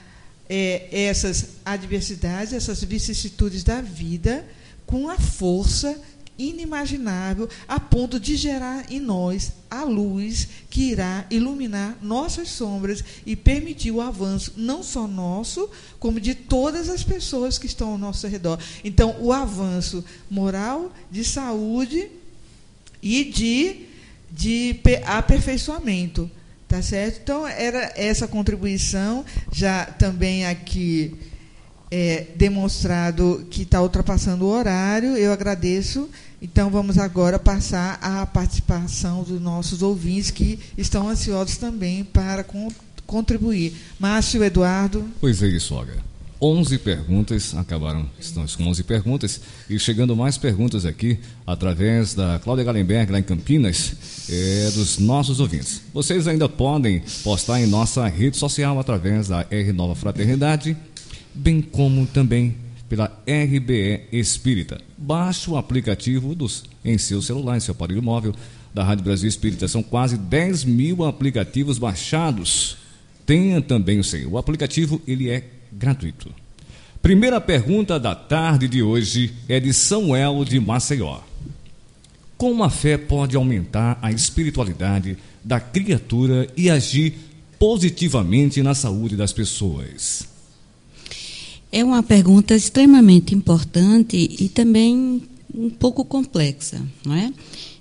é, essas adversidades, essas vicissitudes da vida com a força inimaginável a ponto de gerar em nós a luz que irá iluminar nossas sombras e permitir o avanço não só nosso, como de todas as pessoas que estão ao nosso redor. Então, o avanço moral, de saúde e de, de aperfeiçoamento. Tá certo? Então, era essa contribuição, já também aqui é, demonstrado que está ultrapassando o horário. Eu agradeço então, vamos agora passar à participação dos nossos ouvintes que estão ansiosos também para con contribuir. Márcio Eduardo. Pois é isso, Olga. 11 perguntas, acabaram, estamos com 11 perguntas, e chegando mais perguntas aqui, através da Cláudia Galenberg, lá em Campinas, é, dos nossos ouvintes. Vocês ainda podem postar em nossa rede social, através da R Nova Fraternidade, bem como também pela RBE Espírita. Baixe o aplicativo dos, em seu celular, em seu aparelho móvel da Rádio Brasil Espírita. São quase 10 mil aplicativos baixados. Tenha também o seu. O aplicativo ele é gratuito. Primeira pergunta da tarde de hoje é de Samuel de Maceió. Como a fé pode aumentar a espiritualidade da criatura e agir positivamente na saúde das pessoas? É uma pergunta extremamente importante e também um pouco complexa, não é?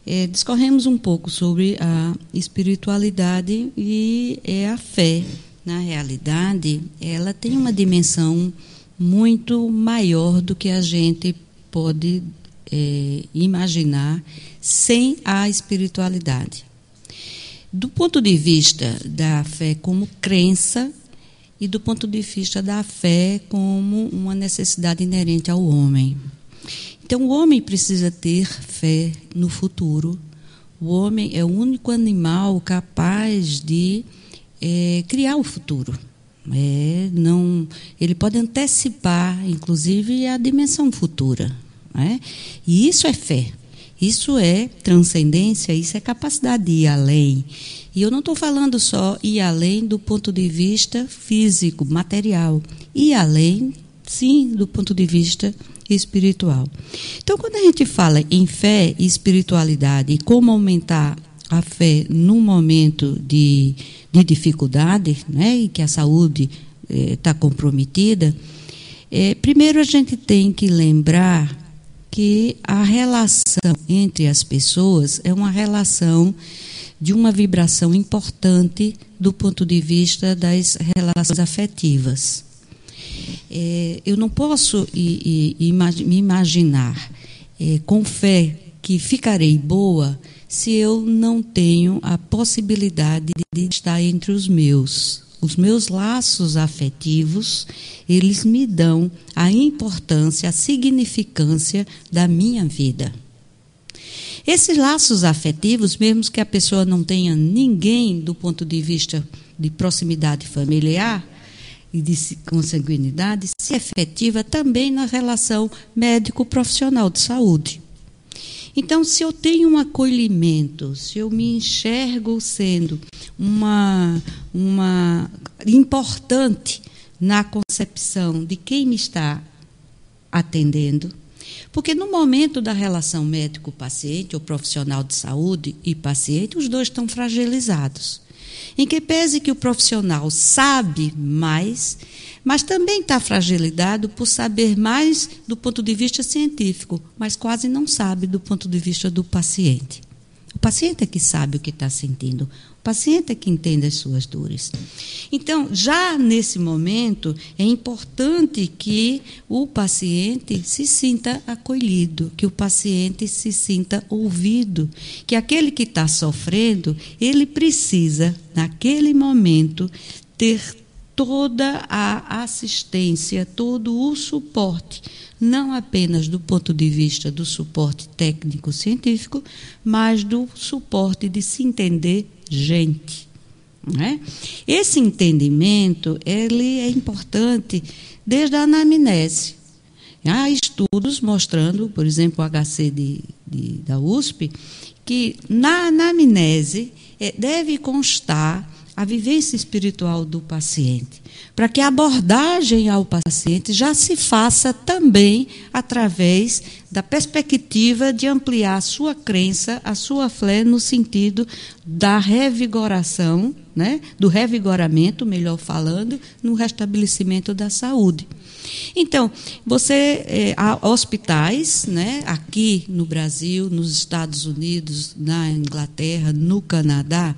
é discorremos um pouco sobre a espiritualidade e é a fé. Na realidade, ela tem uma dimensão muito maior do que a gente pode é, imaginar sem a espiritualidade. Do ponto de vista da fé como crença, e do ponto de vista da fé como uma necessidade inerente ao homem. Então, o homem precisa ter fé no futuro. O homem é o único animal capaz de é, criar o futuro. É, não, ele pode antecipar, inclusive, a dimensão futura. É? E isso é fé. Isso é transcendência, isso é capacidade de ir além. E eu não estou falando só ir além do ponto de vista físico, material, ir além, sim, do ponto de vista espiritual. Então, quando a gente fala em fé e espiritualidade e como aumentar a fé num momento de, de dificuldade, né, e que a saúde está eh, comprometida, eh, primeiro a gente tem que lembrar que a relação entre as pessoas é uma relação de uma vibração importante do ponto de vista das relações afetivas. É, eu não posso i, i, me imaginar é, com fé que ficarei boa se eu não tenho a possibilidade de estar entre os meus. Os meus laços afetivos, eles me dão a importância, a significância da minha vida. Esses laços afetivos, mesmo que a pessoa não tenha ninguém do ponto de vista de proximidade familiar e de consanguinidade, se efetiva também na relação médico-profissional de saúde. Então, se eu tenho um acolhimento, se eu me enxergo sendo uma, uma importante na concepção de quem me está atendendo, porque no momento da relação médico-paciente, ou profissional de saúde e paciente, os dois estão fragilizados. Em que pese que o profissional sabe mais, mas também está fragilizado por saber mais do ponto de vista científico, mas quase não sabe do ponto de vista do paciente. O paciente é que sabe o que está sentindo. O paciente é que entende as suas dores. Então, já nesse momento, é importante que o paciente se sinta acolhido, que o paciente se sinta ouvido, que aquele que está sofrendo, ele precisa, naquele momento, ter toda a assistência, todo o suporte, não apenas do ponto de vista do suporte técnico-científico, mas do suporte de se entender gente. Né? Esse entendimento ele é importante desde a anamnese. Há estudos mostrando, por exemplo, o HC de, de, da USP, que na anamnese é, deve constar a vivência espiritual do paciente, para que a abordagem ao paciente já se faça também através da perspectiva de ampliar a sua crença, a sua fé no sentido da revigoração, né, do revigoramento, melhor falando, no restabelecimento da saúde. Então, você é, há hospitais, né, aqui no Brasil, nos Estados Unidos, na Inglaterra, no Canadá,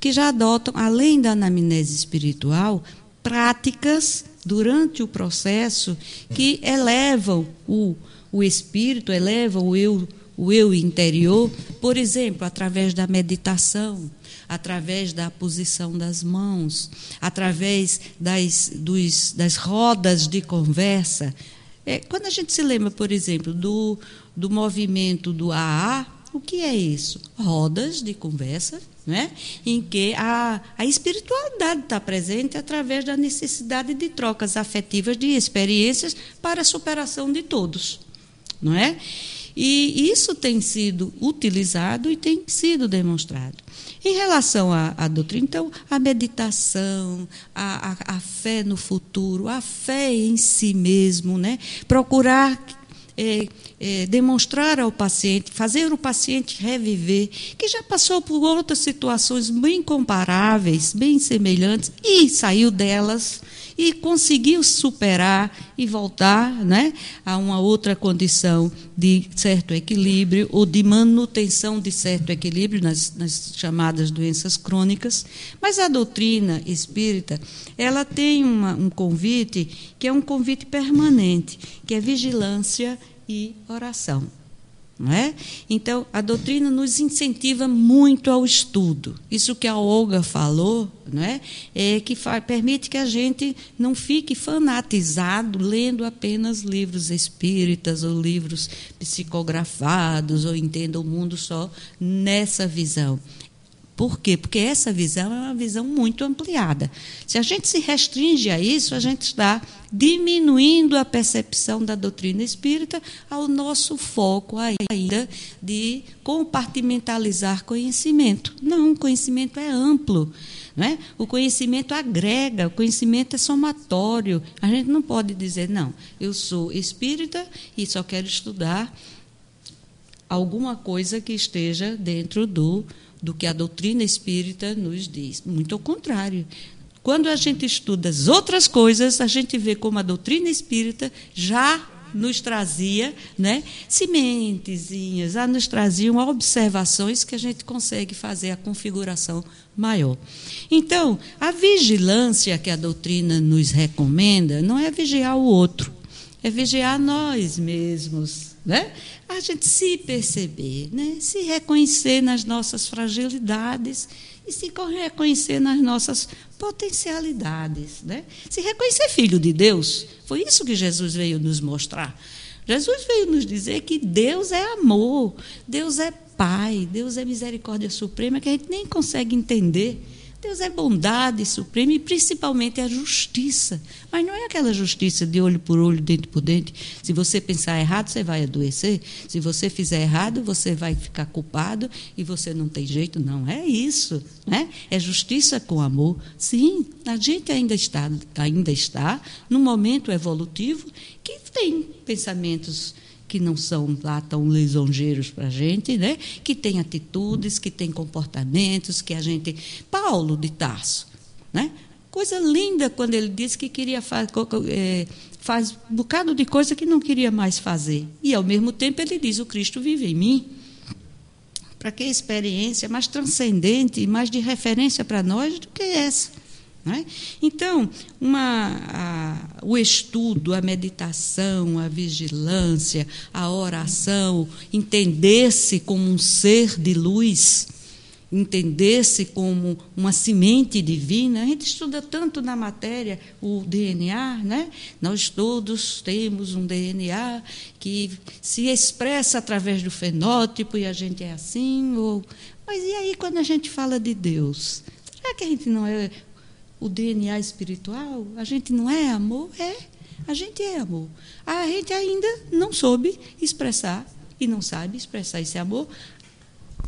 que já adotam, além da anamnese espiritual, práticas durante o processo que elevam o, o espírito, elevam o eu, o eu interior, por exemplo, através da meditação através da posição das mãos, através das, dos, das rodas de conversa. É, quando a gente se lembra, por exemplo, do, do movimento do AA, o que é isso? Rodas de conversa, né? em que a, a espiritualidade está presente através da necessidade de trocas afetivas de experiências para a superação de todos. Não é? E isso tem sido utilizado e tem sido demonstrado. Em relação à, à doutrina, então, a meditação, a, a, a, fé no futuro, a fé em si mesmo, né? procurar é, é, demonstrar ao paciente, fazer o paciente reviver, que já passou por outras situações bem comparáveis, bem semelhantes, e saiu delas e conseguiu superar e voltar né, a uma outra condição de certo equilíbrio ou de manutenção de certo equilíbrio nas, nas chamadas doenças crônicas. Mas a doutrina espírita ela tem uma, um convite que é um convite permanente, que é vigilância e oração. Não é? Então, a doutrina nos incentiva muito ao estudo. Isso que a Olga falou não é? é que permite que a gente não fique fanatizado lendo apenas livros espíritas ou livros psicografados ou entenda o mundo só nessa visão. Por quê? Porque essa visão é uma visão muito ampliada. Se a gente se restringe a isso, a gente está diminuindo a percepção da doutrina espírita ao nosso foco ainda de compartimentalizar conhecimento. Não, o conhecimento é amplo. Né? O conhecimento agrega, o conhecimento é somatório. A gente não pode dizer, não, eu sou espírita e só quero estudar alguma coisa que esteja dentro do, do que a doutrina espírita nos diz. Muito ao contrário. Quando a gente estuda as outras coisas, a gente vê como a doutrina espírita já nos trazia né, sementezinhas, já nos traziam observações que a gente consegue fazer a configuração maior. Então, a vigilância que a doutrina nos recomenda não é vigiar o outro, é vigiar nós mesmos, né? A gente se perceber, né? Se reconhecer nas nossas fragilidades e se reconhecer nas nossas potencialidades, né? Se reconhecer filho de Deus, foi isso que Jesus veio nos mostrar. Jesus veio nos dizer que Deus é amor, Deus é Pai, Deus é misericórdia suprema que a gente nem consegue entender. Deus é bondade suprema e principalmente a justiça. Mas não é aquela justiça de olho por olho, dente por dente. Se você pensar errado, você vai adoecer. Se você fizer errado, você vai ficar culpado e você não tem jeito. Não é isso. Né? É justiça com amor. Sim, a gente ainda está, ainda está num momento evolutivo que tem pensamentos que não são lá tão lisonjeiros para a gente, né? que tem atitudes, que tem comportamentos, que a gente. Paulo de Tarso. Né? Coisa linda quando ele disse que queria fazer. É, faz um bocado de coisa que não queria mais fazer. E, ao mesmo tempo, ele diz: O Cristo vive em mim. Para que experiência mais transcendente mais de referência para nós do que essa? É? Então, uma, a, o estudo, a meditação, a vigilância, a oração, entender-se como um ser de luz, entender-se como uma semente divina. A gente estuda tanto na matéria o DNA, né? Nós todos temos um DNA que se expressa através do fenótipo e a gente é assim. Ou... Mas e aí quando a gente fala de Deus? Será que a gente não é o DNA espiritual, a gente não é amor? É, a gente é amor. A gente ainda não soube expressar e não sabe expressar esse amor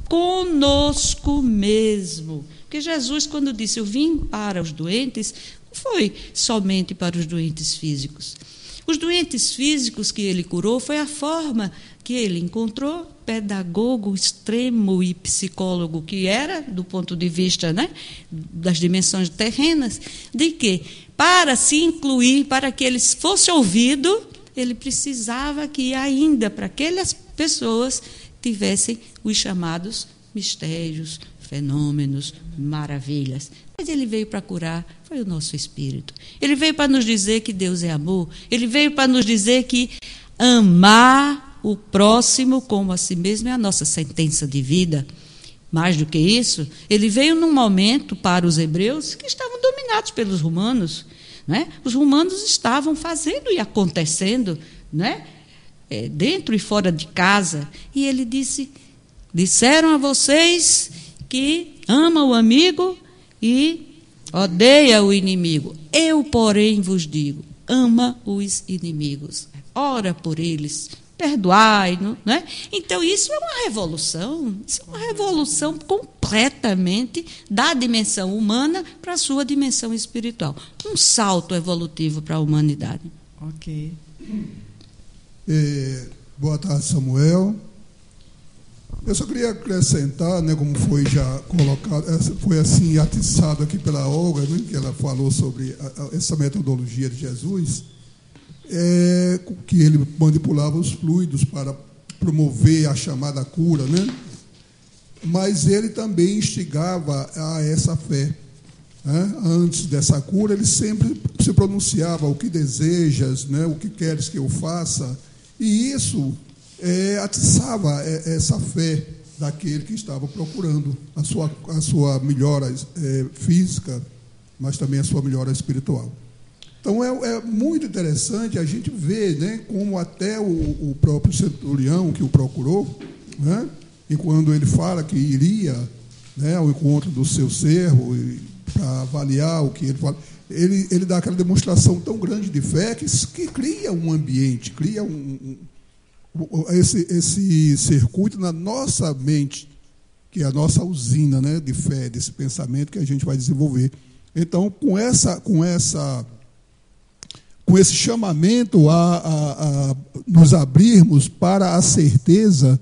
conosco mesmo. Porque Jesus, quando disse eu vim para os doentes, não foi somente para os doentes físicos. Os doentes físicos que ele curou foi a forma que ele encontrou, pedagogo extremo e psicólogo que era, do ponto de vista né, das dimensões terrenas, de que, para se incluir, para que ele fosse ouvido, ele precisava que ainda para aquelas pessoas tivessem os chamados mistérios, fenômenos, maravilhas. Mas ele veio para curar, foi o nosso espírito. Ele veio para nos dizer que Deus é amor. Ele veio para nos dizer que amar o próximo como a si mesmo é a nossa sentença de vida. Mais do que isso, ele veio num momento para os hebreus que estavam dominados pelos romanos. Né? Os romanos estavam fazendo e acontecendo né? É, dentro e fora de casa. E ele disse: Disseram a vocês que ama o amigo e odeia o inimigo. Eu, porém, vos digo: ama os inimigos. Ora por eles, perdoai, né? Então isso é uma revolução, isso é uma revolução completamente da dimensão humana para a sua dimensão espiritual, um salto evolutivo para a humanidade. Ok. É, boa tarde, Samuel. Eu só queria acrescentar, né, como foi já colocado, foi assim atiçado aqui pela Olga, né, que ela falou sobre a, a, essa metodologia de Jesus, é, que ele manipulava os fluidos para promover a chamada cura, né? Mas ele também instigava a essa fé. Né? Antes dessa cura, ele sempre se pronunciava o que desejas, né? O que queres que eu faça, e isso é, atiçava é, essa fé daquele que estava procurando a sua, a sua melhora é, física, mas também a sua melhora espiritual. Então é, é, muito interessante a gente ver né, como até o, o próprio centurião que o procurou, né, e quando ele fala que iria né, ao encontro do seu servo, para avaliar o que ele fala, ele, ele dá aquela demonstração tão grande de fé que, que cria um ambiente, cria um, um, esse, esse circuito na nossa mente, que é a nossa usina né, de fé, desse pensamento que a gente vai desenvolver. Então, com essa, com essa, com esse chamamento a, a, a nos abrirmos para a certeza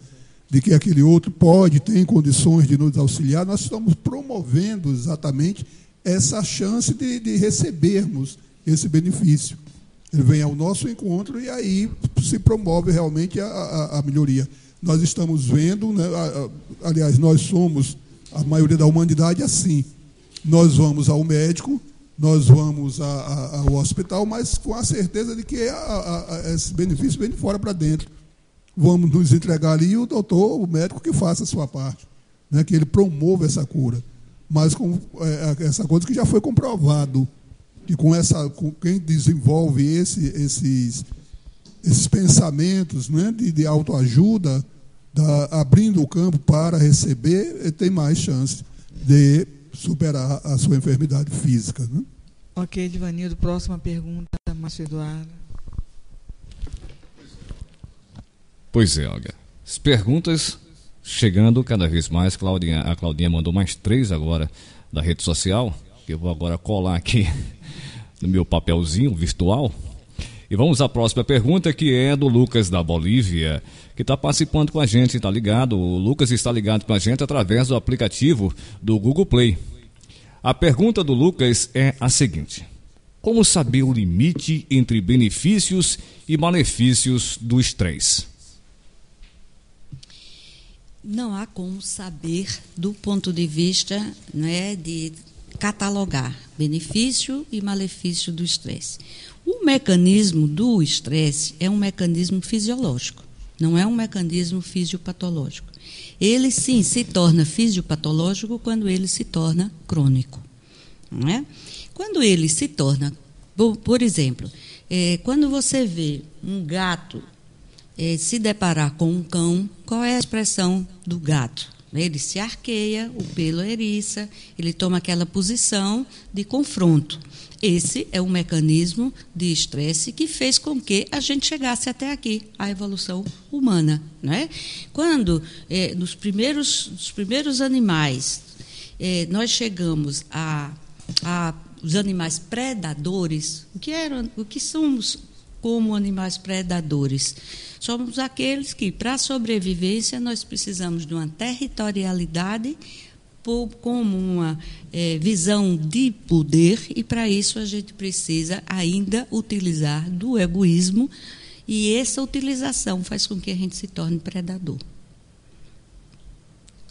de que aquele outro pode, tem condições de nos auxiliar, nós estamos promovendo exatamente essa chance de, de recebermos esse benefício. Ele vem ao nosso encontro e aí se promove realmente a, a, a melhoria. Nós estamos vendo, né, a, aliás, nós somos, a maioria da humanidade, assim. Nós vamos ao médico, nós vamos ao hospital, mas com a certeza de que esse benefício vem de fora para dentro. Vamos nos entregar ali e o doutor, o médico, que faça a sua parte, né, que ele promova essa cura. Mas com é, essa coisa que já foi comprovado que com essa com quem desenvolve esse, esses esses pensamentos né, de, de autoajuda, da, abrindo o campo para receber, tem mais chance de superar a sua enfermidade física. Né? Ok, Divanildo. Próxima pergunta, Márcio Eduardo. Pois é, Olga. As perguntas chegando cada vez mais. Claudinha, a Claudinha mandou mais três agora da rede social, que eu vou agora colar aqui *laughs* no meu papelzinho virtual. E vamos à próxima pergunta, que é do Lucas da Bolívia, que está participando com a gente, está ligado. O Lucas está ligado com a gente através do aplicativo do Google Play. A pergunta do Lucas é a seguinte: Como saber o limite entre benefícios e malefícios do estresse? Não há como saber do ponto de vista né, de catalogar benefício e malefício do estresse. O mecanismo do estresse é um mecanismo fisiológico, não é um mecanismo fisiopatológico. Ele sim se torna fisiopatológico quando ele se torna crônico. Não é? Quando ele se torna, por, exemplo, é, quando você vê um gato é, se deparar com um cão, qual é a expressão do gato? Ele se arqueia, o pelo eriça, ele toma aquela posição de confronto. Esse é o mecanismo de estresse que fez com que a gente chegasse até aqui, a evolução humana. Né? Quando, é, nos, primeiros, nos primeiros animais, é, nós chegamos a, a os animais predadores, o que eram, o que somos como animais predadores? Somos aqueles que, para a sobrevivência, nós precisamos de uma territorialidade por, como uma é, visão de poder, e para isso a gente precisa ainda utilizar do egoísmo, e essa utilização faz com que a gente se torne predador.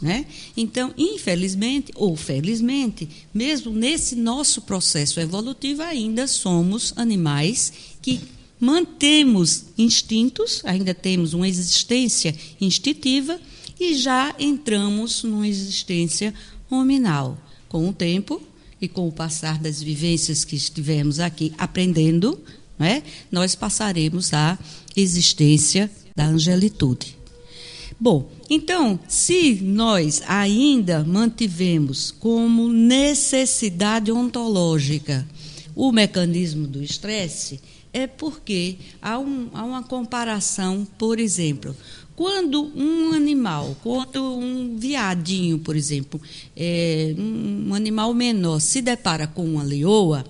Né? Então, infelizmente ou felizmente, mesmo nesse nosso processo evolutivo, ainda somos animais que mantemos instintos, ainda temos uma existência instintiva e já entramos numa existência hominal. Com o tempo e com o passar das vivências que estivemos aqui aprendendo, é? nós passaremos à existência da angelitude. Bom, então, se nós ainda mantivemos como necessidade ontológica o mecanismo do estresse, é porque há, um, há uma comparação, por exemplo, quando um animal, quando um viadinho, por exemplo, é, um animal menor se depara com uma leoa,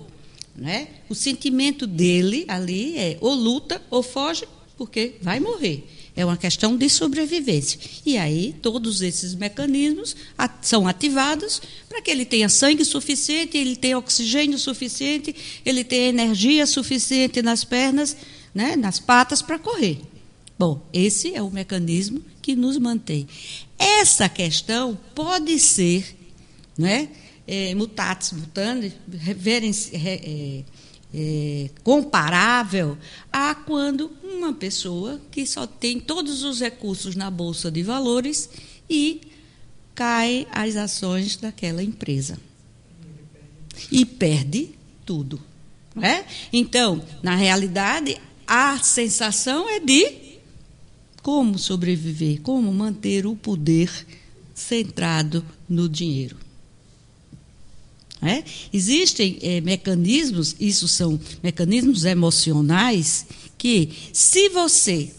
né, o sentimento dele ali é ou luta ou foge, porque vai morrer. É uma questão de sobrevivência. E aí, todos esses mecanismos são ativados para que ele tenha sangue suficiente, ele tenha oxigênio suficiente, ele tenha energia suficiente nas pernas, né, nas patas para correr. Bom, esse é o mecanismo que nos mantém. Essa questão pode ser, né, é, mutatis mutandis, é, é, comparável a quando uma pessoa que só tem todos os recursos na bolsa de valores e cai as ações daquela empresa e perde tudo, é? Então, na realidade, a sensação é de como sobreviver, como manter o poder centrado no dinheiro. É? Existem é, mecanismos, isso são mecanismos emocionais, que se você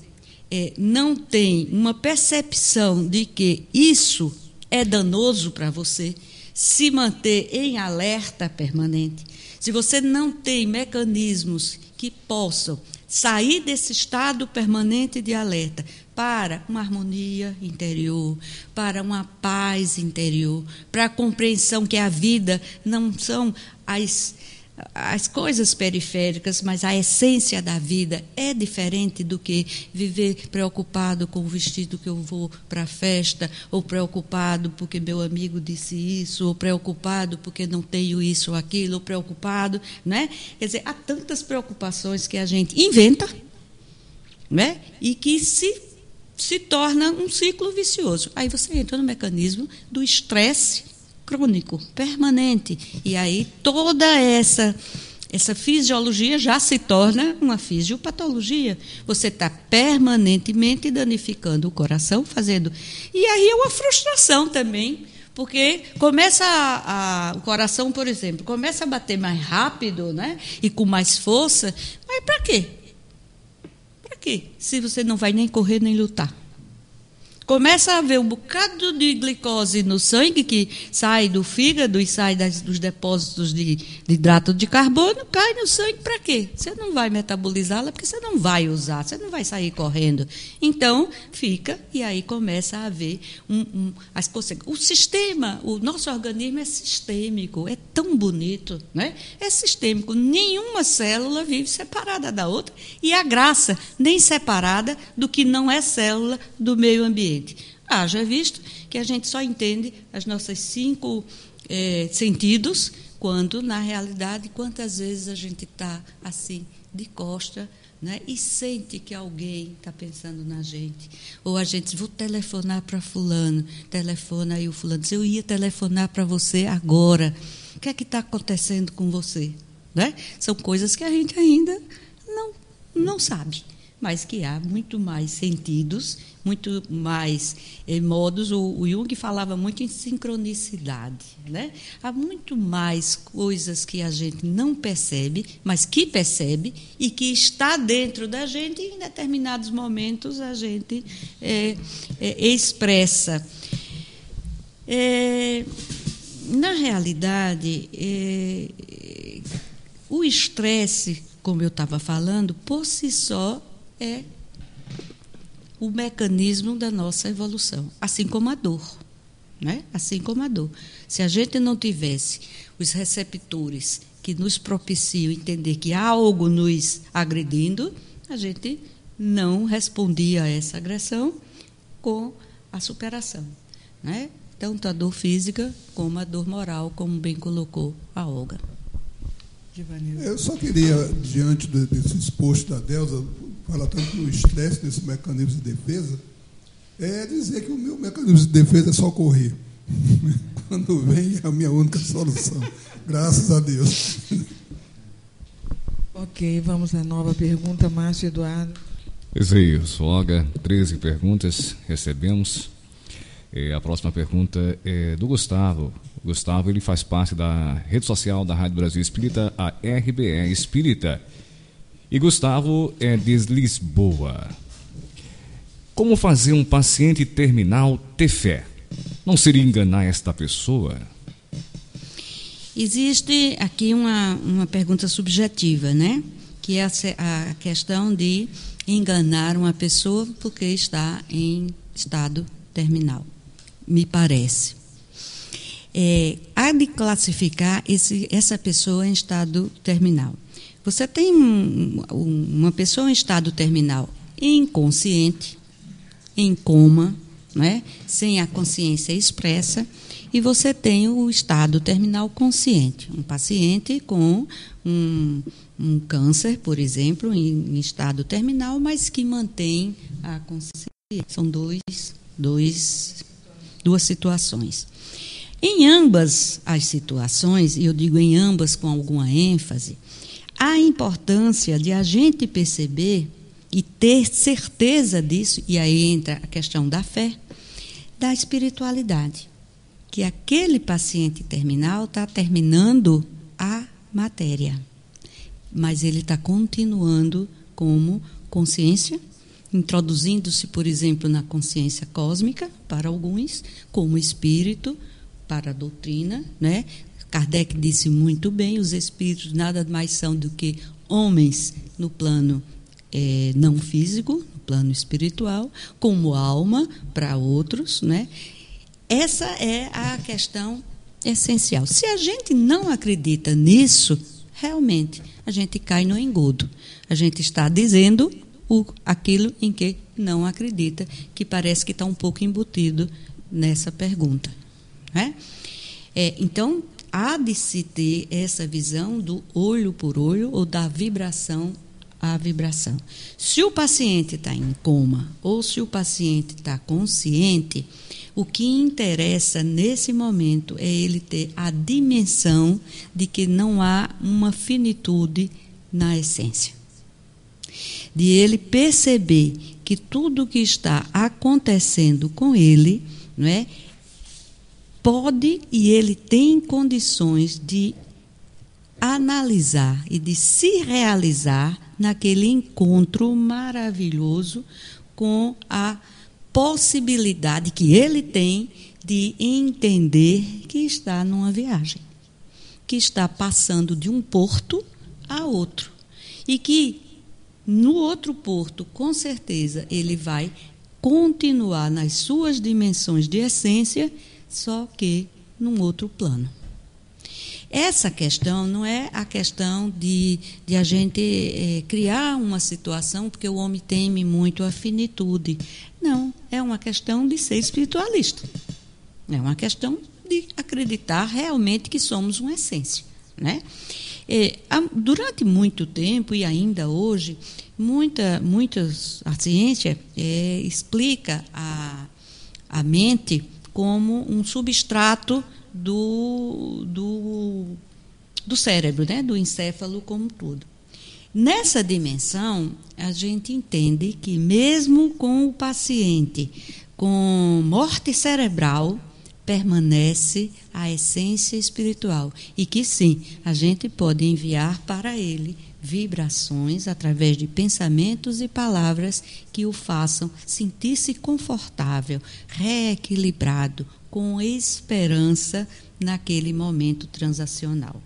é, não tem uma percepção de que isso é danoso para você, se manter em alerta permanente, se você não tem mecanismos que possam sair desse estado permanente de alerta para uma harmonia interior, para uma paz interior, para a compreensão que a vida não são as as coisas periféricas, mas a essência da vida é diferente do que viver preocupado com o vestido que eu vou para a festa, ou preocupado porque meu amigo disse isso, ou preocupado porque não tenho isso ou aquilo, ou preocupado, né? Quer dizer, há tantas preocupações que a gente inventa, né? E que se se torna um ciclo vicioso. Aí você entra no mecanismo do estresse crônico, permanente. E aí toda essa essa fisiologia já se torna uma fisiopatologia. Você está permanentemente danificando o coração, fazendo. E aí é uma frustração também, porque começa a, a, o coração, por exemplo, começa a bater mais rápido, né? E com mais força. Mas para quê? Para quê? Se você não vai nem correr nem lutar começa a haver um bocado de glicose no sangue que sai do fígado e sai das, dos depósitos de, de, hidrato de carbono, cai no sangue para quê? Você não vai metabolizá-la porque você não vai usar, você não vai sair correndo. Então, fica e aí começa a haver um, um, as consequências. O sistema, o nosso organismo é sistêmico, é tão bonito, né? é sistêmico. Nenhuma célula vive separada da outra e a graça nem separada do que não é célula do meio ambiente ambiente. Haja visto que a gente só entende as nossas cinco é, sentidos quando, na realidade, quantas vezes a gente está assim, de costa, né, e sente que alguém está pensando na gente. Ou a gente, vou telefonar para fulano, telefona aí o fulano, diz, eu ia telefonar para você agora. O que é que está acontecendo com você? Né? São coisas que a gente ainda não, não sabe mas que há muito mais sentidos, muito mais eh, modos. O, o, Jung falava muito em sincronicidade. Né? Há muito mais coisas que a gente não percebe, mas que percebe e que está dentro da gente e em determinados momentos a gente eh, eh, expressa. É, na realidade, é, o estresse, como eu estava falando, por si só é o mecanismo da nossa evolução, assim como a dor. Né? Assim como a dor. Se a gente não tivesse os receptores que nos propiciam entender que há algo nos agredindo, a gente não respondia a essa agressão com a superação. Né? Tanto a dor física como a dor moral, como bem colocou a Olga. Eu só queria, diante desse exposto da Delza, fala tanto no estresse, desse mecanismo de defesa, é dizer que o meu mecanismo de defesa é só correr. *laughs* Quando vem, é a minha única solução. Graças a Deus. *laughs* Ok, vamos à nova pergunta, Márcio Eduardo. Isso aí, Soga, 13 perguntas recebemos. É, a próxima pergunta é do Gustavo. Gustavo ele faz parte da rede social da Rádio Brasil Espírita, a RBE Espírita. E Gustavo é de Lisboa. Como fazer um paciente terminal ter fé? Não seria enganar esta pessoa? Existe aqui uma, uma pergunta subjetiva, né? Que é a, a questão de enganar uma pessoa porque está em estado terminal, me parece. É, há de classificar esse, essa pessoa em estado terminal. Você tem um, uma pessoa em estado terminal inconsciente, em coma, né, sem a consciência expressa, e você tem o estado terminal consciente, um paciente com um, um câncer, por exemplo, em, em, estado terminal, mas que mantém a consciência. São dois, dois, duas situações. Em ambas as situações, e eu digo em ambas com alguma ênfase, a importância de a gente perceber e ter certeza disso, e aí entra a questão da fé, da espiritualidade. Que aquele paciente terminal está terminando a matéria, mas ele está continuando como consciência, introduzindo-se, por exemplo, na consciência cósmica, para alguns, como espírito, para a doutrina. Né? Kardec disse muito bem: os espíritos nada mais são do que homens no plano é, não físico, no plano espiritual, como alma para outros. Né? Essa é a questão essencial. Se a gente não acredita nisso, realmente a gente cai no engodo. A gente está dizendo o, aquilo em que não acredita, que parece que está um pouco embutido nessa pergunta. Né? É, então, há de se ter essa visão do olho por olho ou da vibração à vibração. Se o paciente está em coma ou se o paciente está consciente, o que interessa nesse momento é ele ter a dimensão de que não há uma finitude na essência. De ele perceber que tudo o que está acontecendo com ele, não é, pode e ele tem condições de analisar e de se realizar naquele encontro maravilhoso com a possibilidade que ele tem de entender que está numa viagem, que está passando de um porto a outro e que no outro porto, com certeza, ele vai continuar nas suas dimensões de essência, só que num outro plano. Essa questão não é a questão de, de a gente é, criar uma situação porque o homem teme muito a finitude. Não, é uma questão de ser espiritualista. É uma questão de acreditar realmente que somos uma essência. Né? É, durante muito tempo, e ainda hoje, muita, muitas, a ciência é, explica a, a mente como um substrato do, do, do cérebro, né? do encéfalo como tudo. Nessa dimensão, a gente entende que, mesmo com o paciente com morte cerebral, permanece a essência espiritual e que sim, a gente pode enviar para ele vibrações através de pensamentos e palavras que o façam sentir-se confortável, reequilibrado, com esperança naquele momento transacional.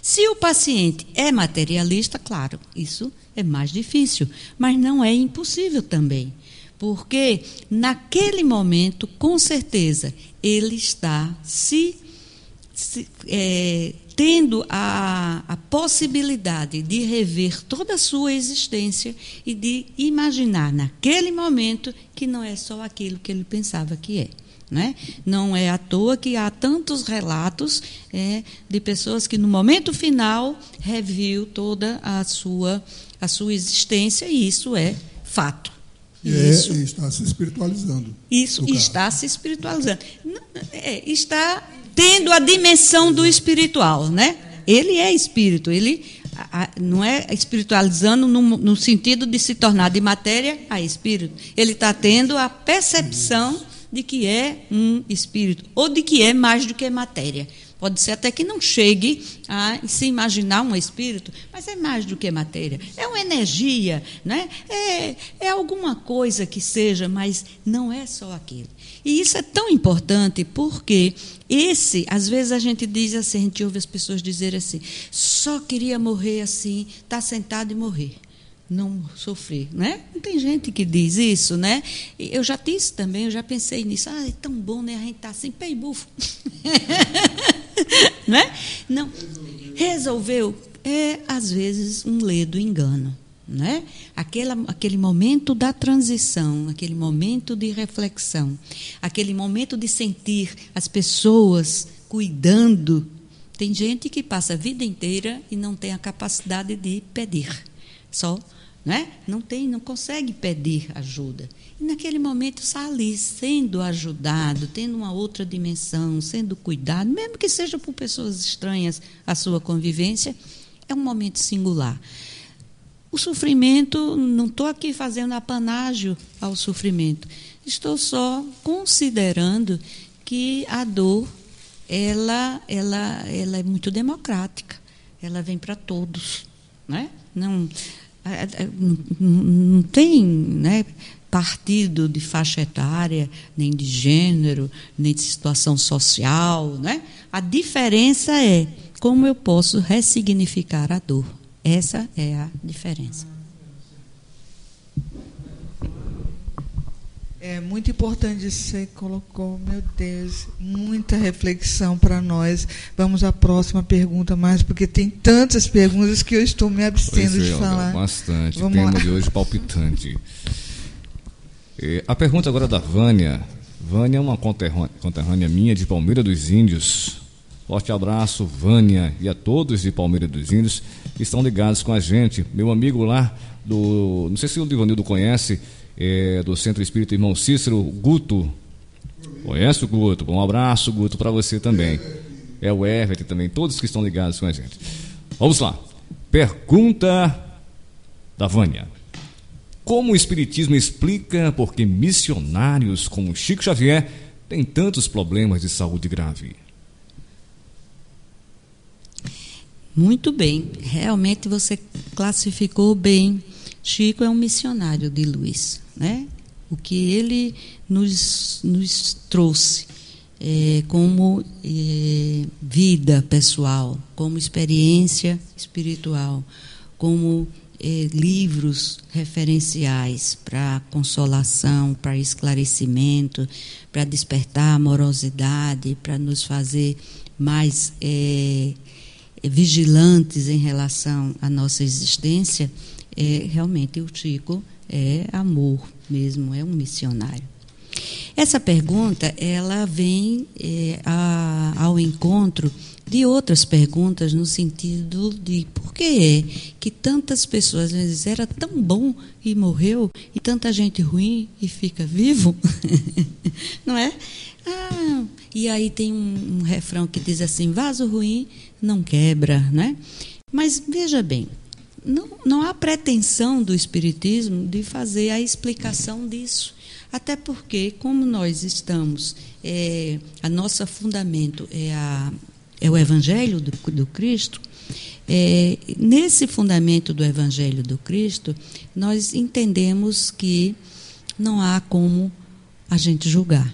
Se o paciente é materialista, claro, isso é mais difícil, mas não é impossível também. Porque naquele momento, com certeza, ele está se, se é, tendo a, a possibilidade de rever toda a sua existência e de imaginar naquele momento que não é só aquilo que ele pensava que é. Né? Não é à toa que há tantos relatos é, de pessoas que, no momento final, reviu toda a sua, a sua existência, e isso é fato. É, isso está se espiritualizando. Isso está se espiritualizando. É, está tendo a dimensão do espiritual, né? Ele é espírito, ele não é espiritualizando no, sentido de se tornar de matéria a espírito. Ele está tendo a percepção de que é um espírito, ou de que é mais do que matéria. Pode ser até que não chegue a se imaginar um espírito, mas é mais do que matéria. É uma energia, né? é, é alguma coisa que seja, mas não é só aquilo. E isso é tão importante porque esse, às vezes a gente diz assim, a gente ouve as pessoas dizer assim, só queria morrer assim, estar tá sentado e morrer não sofrer, né? Não tem gente que diz isso, né? Eu já disse também, eu já pensei nisso. Ah, é tão bom, né? A gente tá assim, e bufo. *laughs* né? Não. Resolveu. É, às vezes, um ledo engano. Né? Aquele, aquele momento da transição, aquele momento de reflexão, aquele momento de sentir as pessoas cuidando. Tem gente que passa a vida inteira e não tem a capacidade de pedir, só né? não tem, não consegue pedir ajuda. E naquele momento está ali, sendo ajudado, tendo uma outra dimensão, sendo cuidado, mesmo que seja por pessoas estranhas à sua convivência, é um momento singular. O sofrimento, não estou aqui fazendo apanágio ao sofrimento. Estou só considerando que a dor ela, ela, ela é muito democrática. Ela vem para todos, né? Não, não tem, né? partido de faixa etária, nem de gênero, nem de situação social, né? A diferença é como eu posso ressignificar a dor. Essa é a diferença. É muito importante você colocou, meu Deus, muita reflexão para nós. Vamos à próxima pergunta mais, porque tem tantas perguntas que eu estou me abstendo pois de é, falar. Bastante. Vamos Tema lá. de hoje palpitante. E a pergunta agora é da Vânia. Vânia é uma conterrânea, conterrânea minha de Palmeira dos Índios. Forte abraço, Vânia, e a todos de Palmeira dos Índios que estão ligados com a gente. Meu amigo lá do. Não sei se o Divanildo conhece, é, do Centro Espírita Irmão Cícero, Guto. Conhece o Guto? Um abraço, Guto, para você também. É o Everett também, todos que estão ligados com a gente. Vamos lá. Pergunta da Vânia. Como o Espiritismo explica por que missionários como Chico Xavier têm tantos problemas de saúde grave? Muito bem, realmente você classificou bem. Chico é um missionário de luz, né? O que ele nos, nos trouxe é, como é, vida pessoal, como experiência espiritual, como é, livros referenciais para consolação, para esclarecimento, para despertar amorosidade, para nos fazer mais é, vigilantes em relação à nossa existência, é, realmente o Chico é amor mesmo, é um missionário. Essa pergunta ela vem é, a, ao encontro de outras perguntas no sentido de por que é que tantas pessoas vezes era tão bom e morreu e tanta gente ruim e fica vivo, *laughs* não é? Ah, e aí tem um, um refrão que diz assim: vaso ruim não quebra, né? Mas veja bem, não, não há pretensão do Espiritismo de fazer a explicação disso. Até porque, como nós estamos, é, a nosso fundamento é, a, é o Evangelho do, do Cristo, é, nesse fundamento do Evangelho do Cristo, nós entendemos que não há como a gente julgar,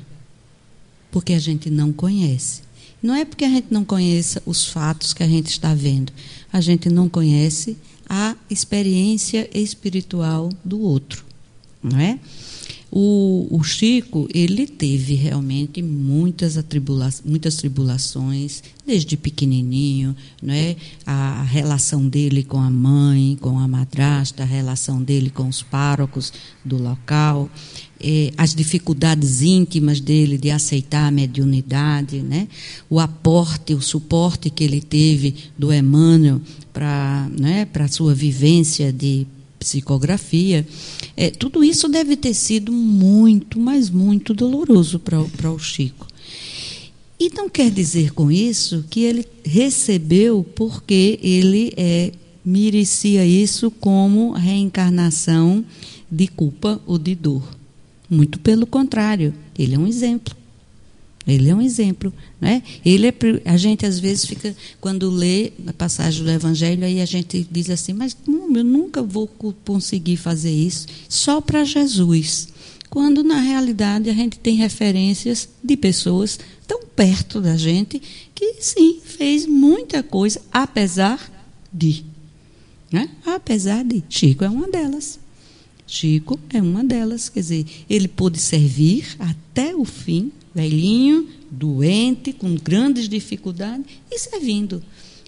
porque a gente não conhece. Não é porque a gente não conheça os fatos que a gente está vendo, a gente não conhece a experiência espiritual do outro, não é? O, o, Chico, ele teve realmente muitas, atribula muitas tribulações, desde pequenininho, não é? a relação dele com a mãe, com a madrasta, a relação dele com os párocos do local, eh, as dificuldades íntimas dele de aceitar a mediunidade, né? o aporte, o suporte que ele teve do Emmanuel para né, a sua vivência de psicografia, é, tudo isso deve ter sido muito, mas muito doloroso para o Chico. E não quer dizer com isso que ele recebeu porque ele é, merecia isso como reencarnação de culpa ou de dor. Muito pelo contrário, ele é um exemplo. Ele é um exemplo, né? Ele é, a gente às vezes fica quando lê a passagem do Evangelho aí a gente diz assim, mas eu nunca vou conseguir fazer isso só para Jesus, quando na realidade a gente tem referências de pessoas tão perto da gente que sim fez muita coisa apesar de, né? Apesar de Chico é uma delas. Chico é uma delas, quer dizer, ele pôde servir até o fim velhinho, doente, com grandes dificuldades, e servindo.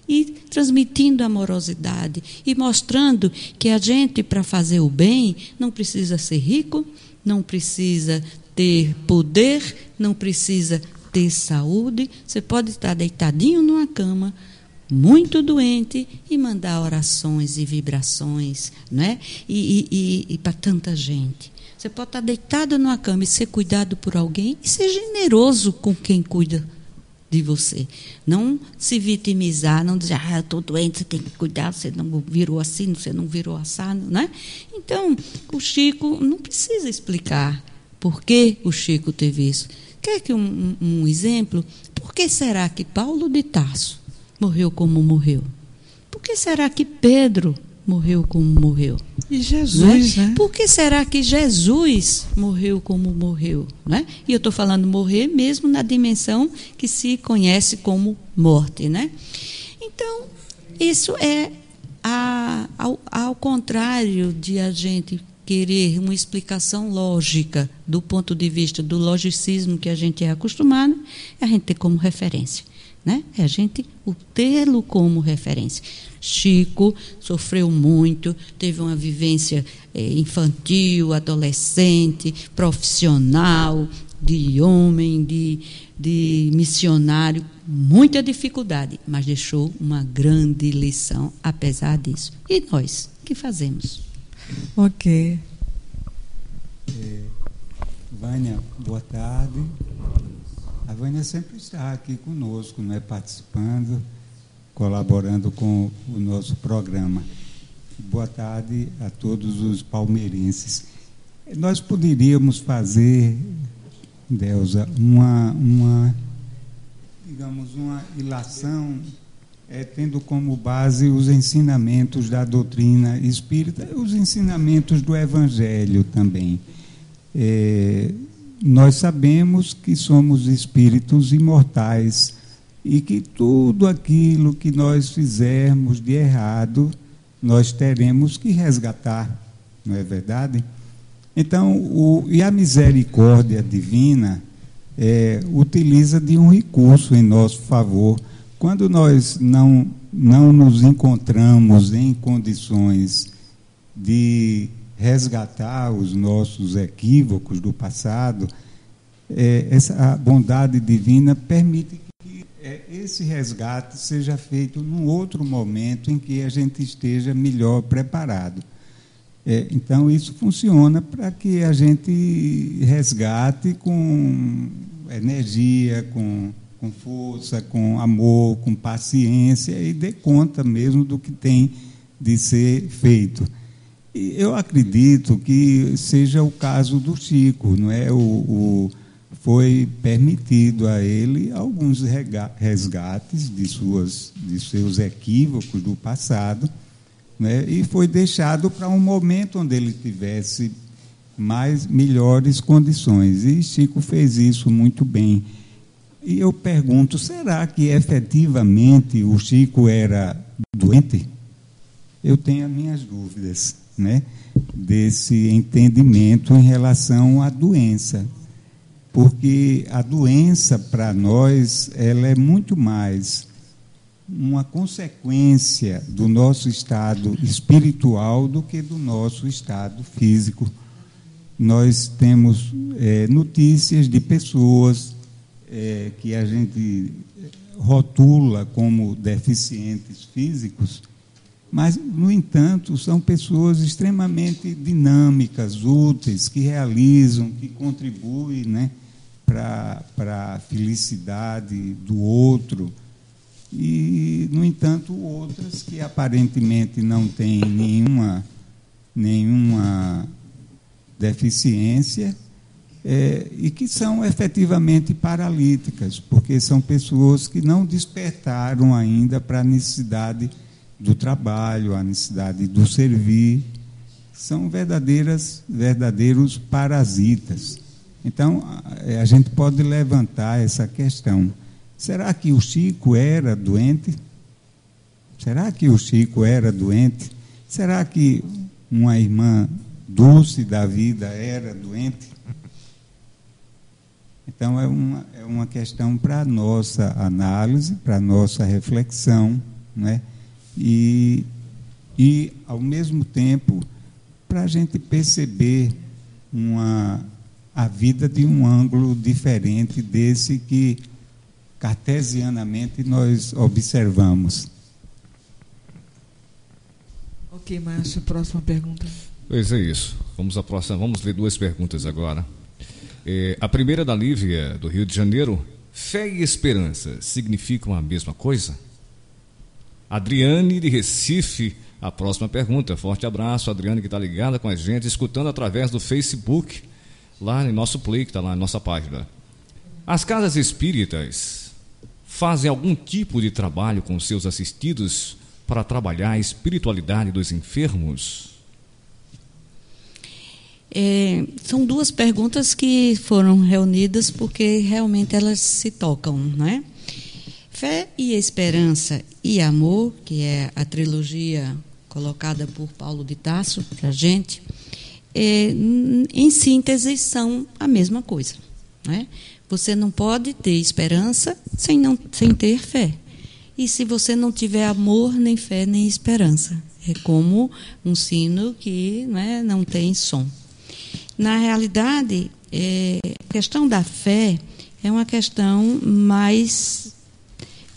E transmitindo amorosidade e mostrando que a gente, para fazer o bem, não precisa ser rico, não precisa ter poder, não precisa ter saúde. Você pode estar deitadinho numa cama, muito doente, e mandar orações e vibrações, né? e, e, e, e para tanta gente. Você pode estar deitado numa cama e ser cuidado por alguém e ser generoso com quem cuida de você. Não se vitimizar, não dizer, ah, eu estou doente, você tem que cuidar, você não virou assim, você não virou assado, né? Então, o Chico não precisa explicar Por que o Chico teve isso? Quer que um, um exemplo? Por que será que Paulo de Tarso morreu como morreu? Por que será que Pedro morreu como morreu? E Jesus, né? né? Por que será que Jesus morreu como morreu? Né? E eu estou falando morrer mesmo na dimensão que se conhece como morte. Né? Então, isso é a, ao, ao contrário de a gente querer uma explicação lógica do ponto de vista do logicismo que a gente é acostumado, a gente ter como referência. Né? É a gente tê-lo como referência. Chico sofreu muito, teve uma vivência eh, infantil, adolescente, profissional, de homem, de, de missionário, muita dificuldade, mas deixou uma grande lição apesar disso. E nós, o que fazemos? Ok. É, Vânia, boa tarde. A Vânia sempre está aqui conosco, né, participando, colaborando com o nosso programa. Boa tarde a todos os palmeirenses. Nós poderíamos fazer, Delza, uma, uma digamos, uma ilação é, tendo como base os ensinamentos da doutrina espírita os ensinamentos do Evangelho também. É, nós sabemos que somos espíritos imortais e que tudo aquilo que nós fizermos de errado, nós teremos que resgatar, não é verdade? Então, o, e a misericórdia divina é, utiliza de um recurso em nosso favor. Quando nós não, não nos encontramos em condições de resgatar os nossos equívocos do passado, é, essa bondade divina permite que é, esse resgate seja feito num outro momento em que a gente esteja melhor preparado. É, então, isso funciona para que a gente resgate com energia, com, com força, com amor, com paciência e dê conta mesmo do que tem de ser feito. Eu acredito que seja o caso do Chico, não é? O, o foi permitido a ele alguns resgates de, suas, de seus equívocos do passado, né? e foi deixado para um momento onde ele tivesse mais melhores condições. E Chico fez isso muito bem. E eu pergunto, será que efetivamente o Chico era doente? Eu tenho as minhas dúvidas, né, desse entendimento em relação à doença. Porque a doença para nós, ela é muito mais uma consequência do nosso estado espiritual do que do nosso estado físico. Nós temos é, notícias de pessoas é, que a gente rotula como deficientes físicos, mas, no entanto, são pessoas extremamente dinâmicas, úteis, que realizam, que contribuem né, para a felicidade do outro. E, no entanto, outras que aparentemente não têm nenhuma, nenhuma deficiência é, e que são efetivamente paralíticas, porque são pessoas que não despertaram ainda para a necessidade do trabalho, a necessidade do servir, são verdadeiras, verdadeiros parasitas. Então, a gente pode levantar essa questão. Será que o Chico era doente? Será que o Chico era doente? Será que uma irmã Dulce da vida era doente? Então é uma, é uma questão para a nossa análise, para a nossa reflexão, né? E, e, ao mesmo tempo, para a gente perceber uma, a vida de um ângulo diferente desse que cartesianamente nós observamos. Ok, Márcio, próxima pergunta. Pois é isso. Vamos à próxima. Vamos ler duas perguntas agora. É, a primeira da Lívia, do Rio de Janeiro. Fé e esperança significam a mesma coisa? Adriane de Recife, a próxima pergunta. Forte abraço, Adriane, que está ligada com a gente, escutando através do Facebook lá no nosso play, que está lá na nossa página. As casas espíritas fazem algum tipo de trabalho com seus assistidos para trabalhar a espiritualidade dos enfermos? É, são duas perguntas que foram reunidas porque realmente elas se tocam, né? Fé e esperança e amor, que é a trilogia colocada por Paulo de Tasso para a gente, é, em síntese são a mesma coisa. Né? Você não pode ter esperança sem, não, sem ter fé. E se você não tiver amor, nem fé, nem esperança. É como um sino que né, não tem som. Na realidade, é, a questão da fé é uma questão mais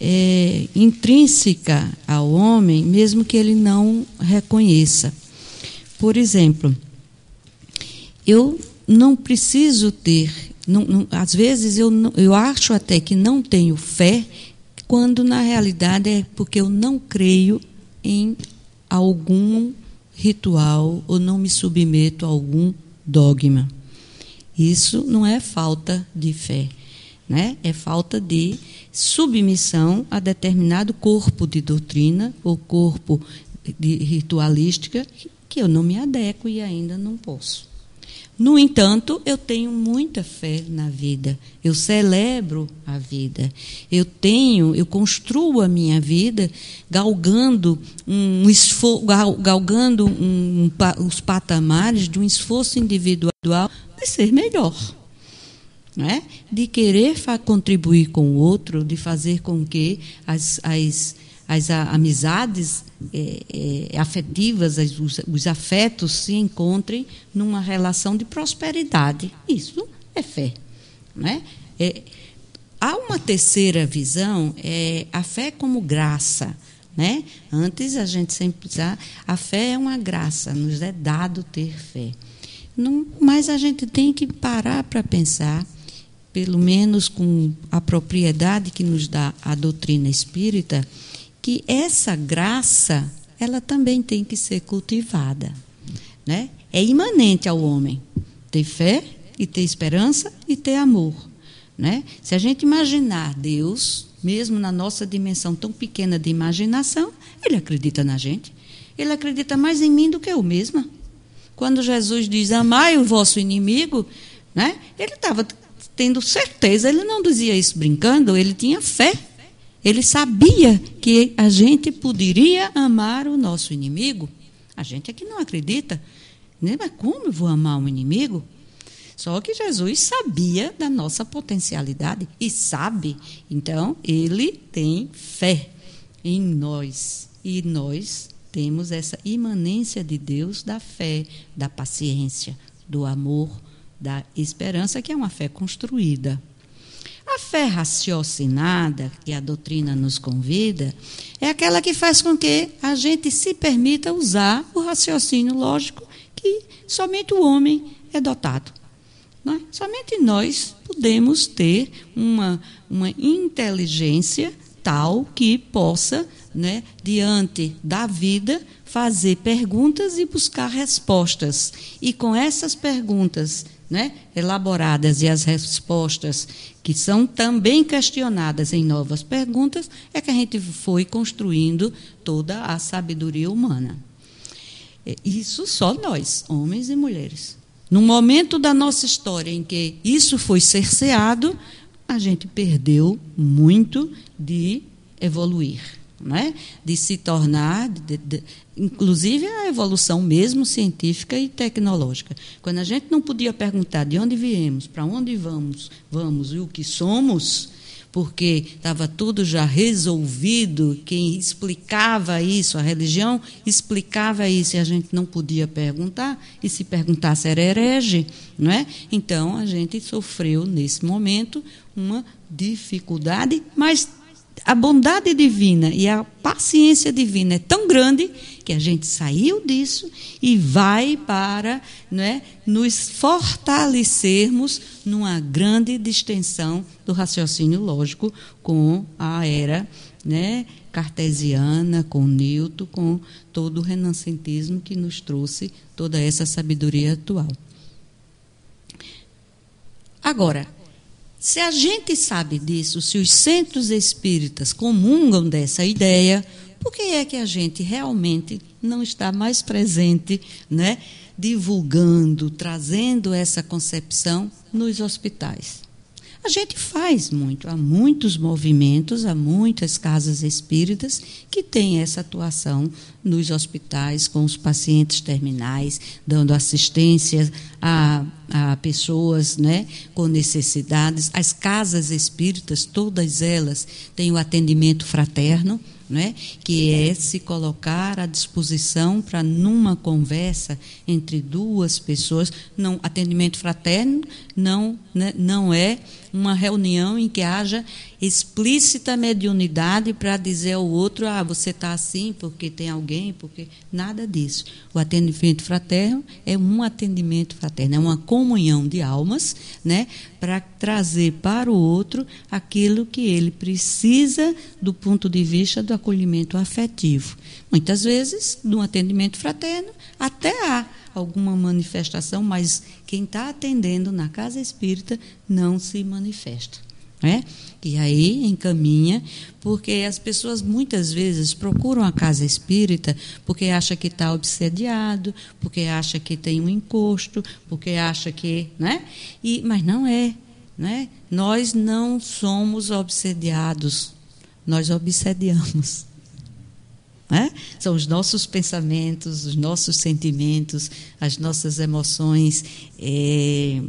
é, intrínseca ao homem, mesmo que ele não reconheça. Por exemplo, eu não preciso ter, não, não, às vezes eu, não, eu acho até que não tenho fé, quando na realidade é porque eu não creio em algum ritual ou não me submeto a algum dogma. Isso não é falta de fé, né? é falta de submissão a determinado corpo de doutrina ou corpo de ritualística que eu não me adequo e ainda não posso. No entanto, eu tenho muita fé na vida. Eu celebro a vida. Eu tenho, eu construo a minha vida galgando um esforço, galgando um, um, os patamares de um esforço individual de ser melhor né? de querer contribuir com o outro, de fazer com que as, as, as amizades é, é, afetivas, os, os afetos se encontrem numa relação de prosperidade. Isso é fé. Né? É, há uma terceira visão, é a fé como graça. Né? Antes a gente sempre dizia, a fé é uma graça, nos é dado ter fé. Não, mas a gente tem que parar para pensar pelo menos com a propriedade que nos dá a doutrina espírita, que essa graça ela também tem que ser cultivada, né? É imanente ao homem ter fé e ter esperança e ter amor, né? Se a gente imaginar Deus, mesmo na nossa dimensão tão pequena de imaginação, ele acredita na gente. Ele acredita mais em mim do que eu mesma. Quando Jesus diz: "Amai o vosso inimigo", né? Ele estava tendo certeza. Ele não dizia isso brincando, ele tinha fé. Ele sabia que a gente poderia amar o nosso inimigo. A gente é que não acredita. Né? Mas como eu vou amar um inimigo? Só que Jesus sabia da nossa potencialidade e sabe. Então, ele tem fé em nós. E nós temos essa imanência de Deus da fé, da paciência, do amor, da esperança, que é uma fé construída. A fé raciocinada, que a doutrina nos convida, é aquela que faz com que a gente se permita usar o raciocínio lógico que somente o homem é dotado. É? Somente nós podemos ter uma, uma inteligência tal que possa, né, diante da vida, fazer perguntas e buscar respostas. E com essas perguntas né, elaboradas e as respostas que são também questionadas em novas perguntas, é que a gente foi construindo toda a sabedoria humana. É, isso só nós, homens e mulheres. No momento da nossa história em que isso foi cerceado, a gente perdeu muito de evoluir né? de se tornar, de, de, inclusive a evolução mesmo científica e tecnológica. Quando a gente não podia perguntar de onde viemos, para onde vamos, vamos e o que somos, porque estava tudo já resolvido, quem explicava isso, a religião explicava isso, e a gente não podia perguntar, e se perguntasse era herege, não é? Então a gente sofreu nesse momento uma dificuldade, mas a bondade divina e a paciência divina é tão grande que a gente saiu disso e vai para né, nos fortalecermos numa grande distensão do raciocínio lógico com a era né, cartesiana, com Newton, com todo o renascentismo que nos trouxe toda essa sabedoria atual. Agora, se a gente sabe disso, se os centros espíritas comungam dessa ideia, por que é que a gente realmente não está mais presente, né, divulgando, trazendo essa concepção nos hospitais? A gente faz muito, há muitos movimentos, há muitas casas espíritas que têm essa atuação nos hospitais com os pacientes terminais, dando assistência a, a pessoas né, com necessidades. As casas espíritas, todas elas, têm o atendimento fraterno né? que é se colocar à disposição para, numa conversa entre duas pessoas, não atendimento fraterno não, né, não é uma reunião em que haja explícita mediunidade para dizer ao outro, ah, você está assim porque tem alguém, porque nada disso. O atendimento fraterno é um atendimento fraterno, é uma comunhão de almas, né, para trazer para o outro aquilo que ele precisa do ponto de vista do acolhimento afetivo. Muitas vezes, no atendimento fraterno, até há alguma manifestação, mas quem está atendendo na casa espírita não se manifesta. Né? E aí encaminha, porque as pessoas muitas vezes procuram a casa espírita porque acha que está obsediado, porque acha que tem um encosto, porque acha que. Né? E, mas não é. Né? Nós não somos obsediados, nós obsediamos. Né? São os nossos pensamentos, os nossos sentimentos, as nossas emoções é,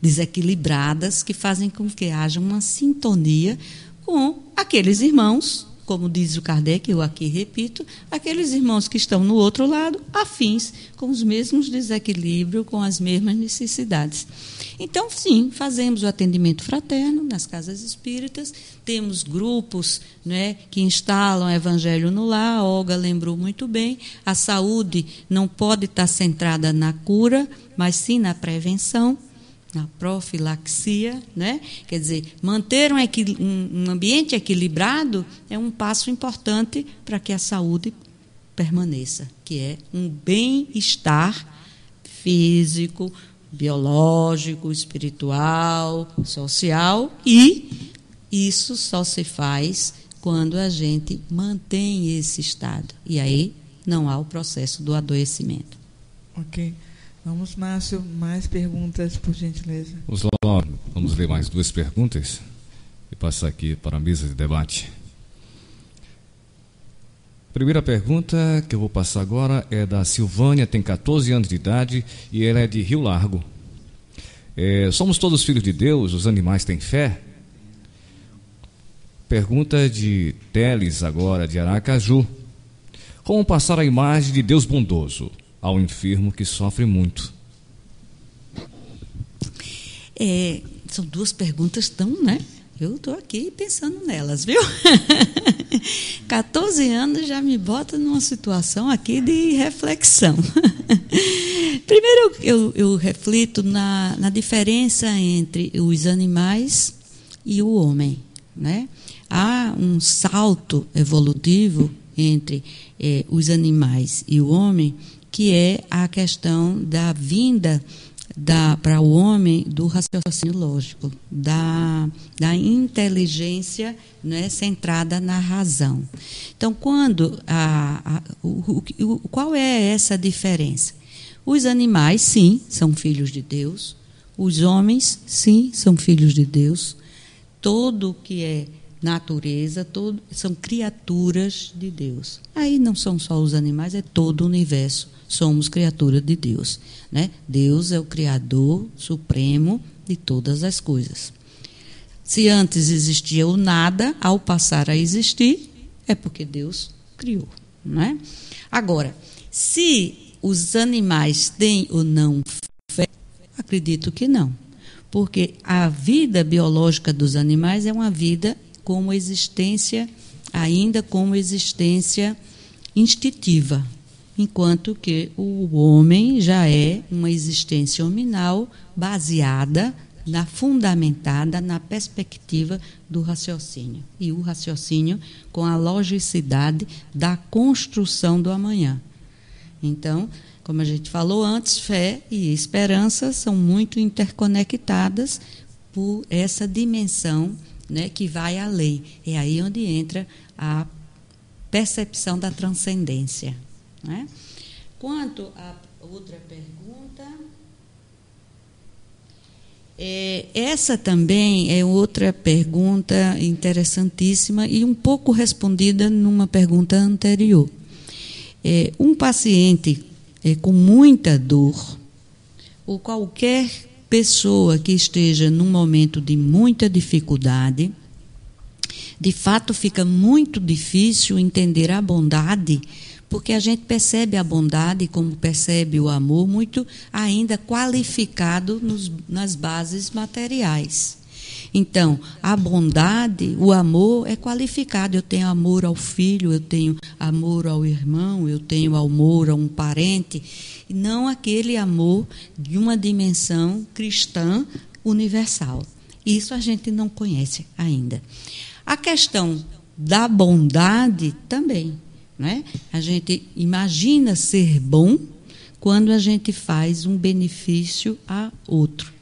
desequilibradas que fazem com que haja uma sintonia com aqueles irmãos como diz o Kardec, eu aqui repito, aqueles irmãos que estão no outro lado, afins, com os mesmos desequilíbrios, com as mesmas necessidades. Então, sim, fazemos o atendimento fraterno nas casas espíritas, temos grupos né, que instalam evangelho no lar, a Olga lembrou muito bem, a saúde não pode estar centrada na cura, mas sim na prevenção na profilaxia, né? Quer dizer, manter um, um ambiente equilibrado é um passo importante para que a saúde permaneça, que é um bem-estar físico, biológico, espiritual, social e isso só se faz quando a gente mantém esse estado. E aí não há o processo do adoecimento. OK. Vamos, Márcio, mais perguntas, por gentileza. Vamos lá, vamos ler mais duas perguntas e passar aqui para a mesa de debate. Primeira pergunta que eu vou passar agora é da Silvânia, tem 14 anos de idade e ela é de Rio Largo. É, somos todos filhos de Deus, os animais têm fé? Pergunta de Teles, agora, de Aracaju. Como passar a imagem de Deus bondoso? ao enfermo que sofre muito? É, são duas perguntas tão, né? Eu estou aqui pensando nelas, viu? *laughs* *laughs* 14 anos já me bota numa situação aqui de reflexão. *laughs* Primeiro, eu, eu reflito na, na diferença entre os animais e o homem. Né? Há um salto evolutivo entre eh, os animais e o homem que é a questão da vinda para o homem do raciocínio lógico, da, da inteligência né, centrada na razão. Então, quando a, a, o, o, qual é essa diferença? Os animais, sim, são filhos de Deus. Os homens, sim, são filhos de Deus. Todo que é natureza, todo, são criaturas de Deus. Aí não são só os animais, é todo o universo somos criaturas de Deus. Né? Deus é o Criador supremo de todas as coisas. Se antes existia o nada, ao passar a existir, é porque Deus criou. Não é? Agora, se os animais têm ou não fé, acredito que não. Porque a vida biológica dos animais é uma vida como existência, ainda como existência instintiva, enquanto que o homem já é uma existência hominal baseada na fundamentada na perspectiva do raciocínio e o raciocínio com a logicidade da construção do amanhã. Então, como a gente falou antes, fé e esperança são muito interconectadas por essa dimensão né, que vai além. É aí onde entra a percepção da transcendência. Né? Quanto à outra pergunta. É, essa também é outra pergunta interessantíssima e um pouco respondida numa pergunta anterior. É, um paciente é, com muita dor, ou qualquer pessoa que esteja num momento de muita dificuldade, de fato fica muito difícil entender a bondade porque a gente percebe a bondade, como percebe o amor, muito ainda qualificado nos, nas bases materiais. Então, a bondade, o amor é qualificado. Eu tenho amor ao filho, eu tenho amor ao irmão, eu tenho amor a um parente, não aquele amor de uma dimensão cristã universal. Isso a gente não conhece ainda. A questão da bondade também. Né? A gente imagina ser bom quando a gente faz um benefício a outro.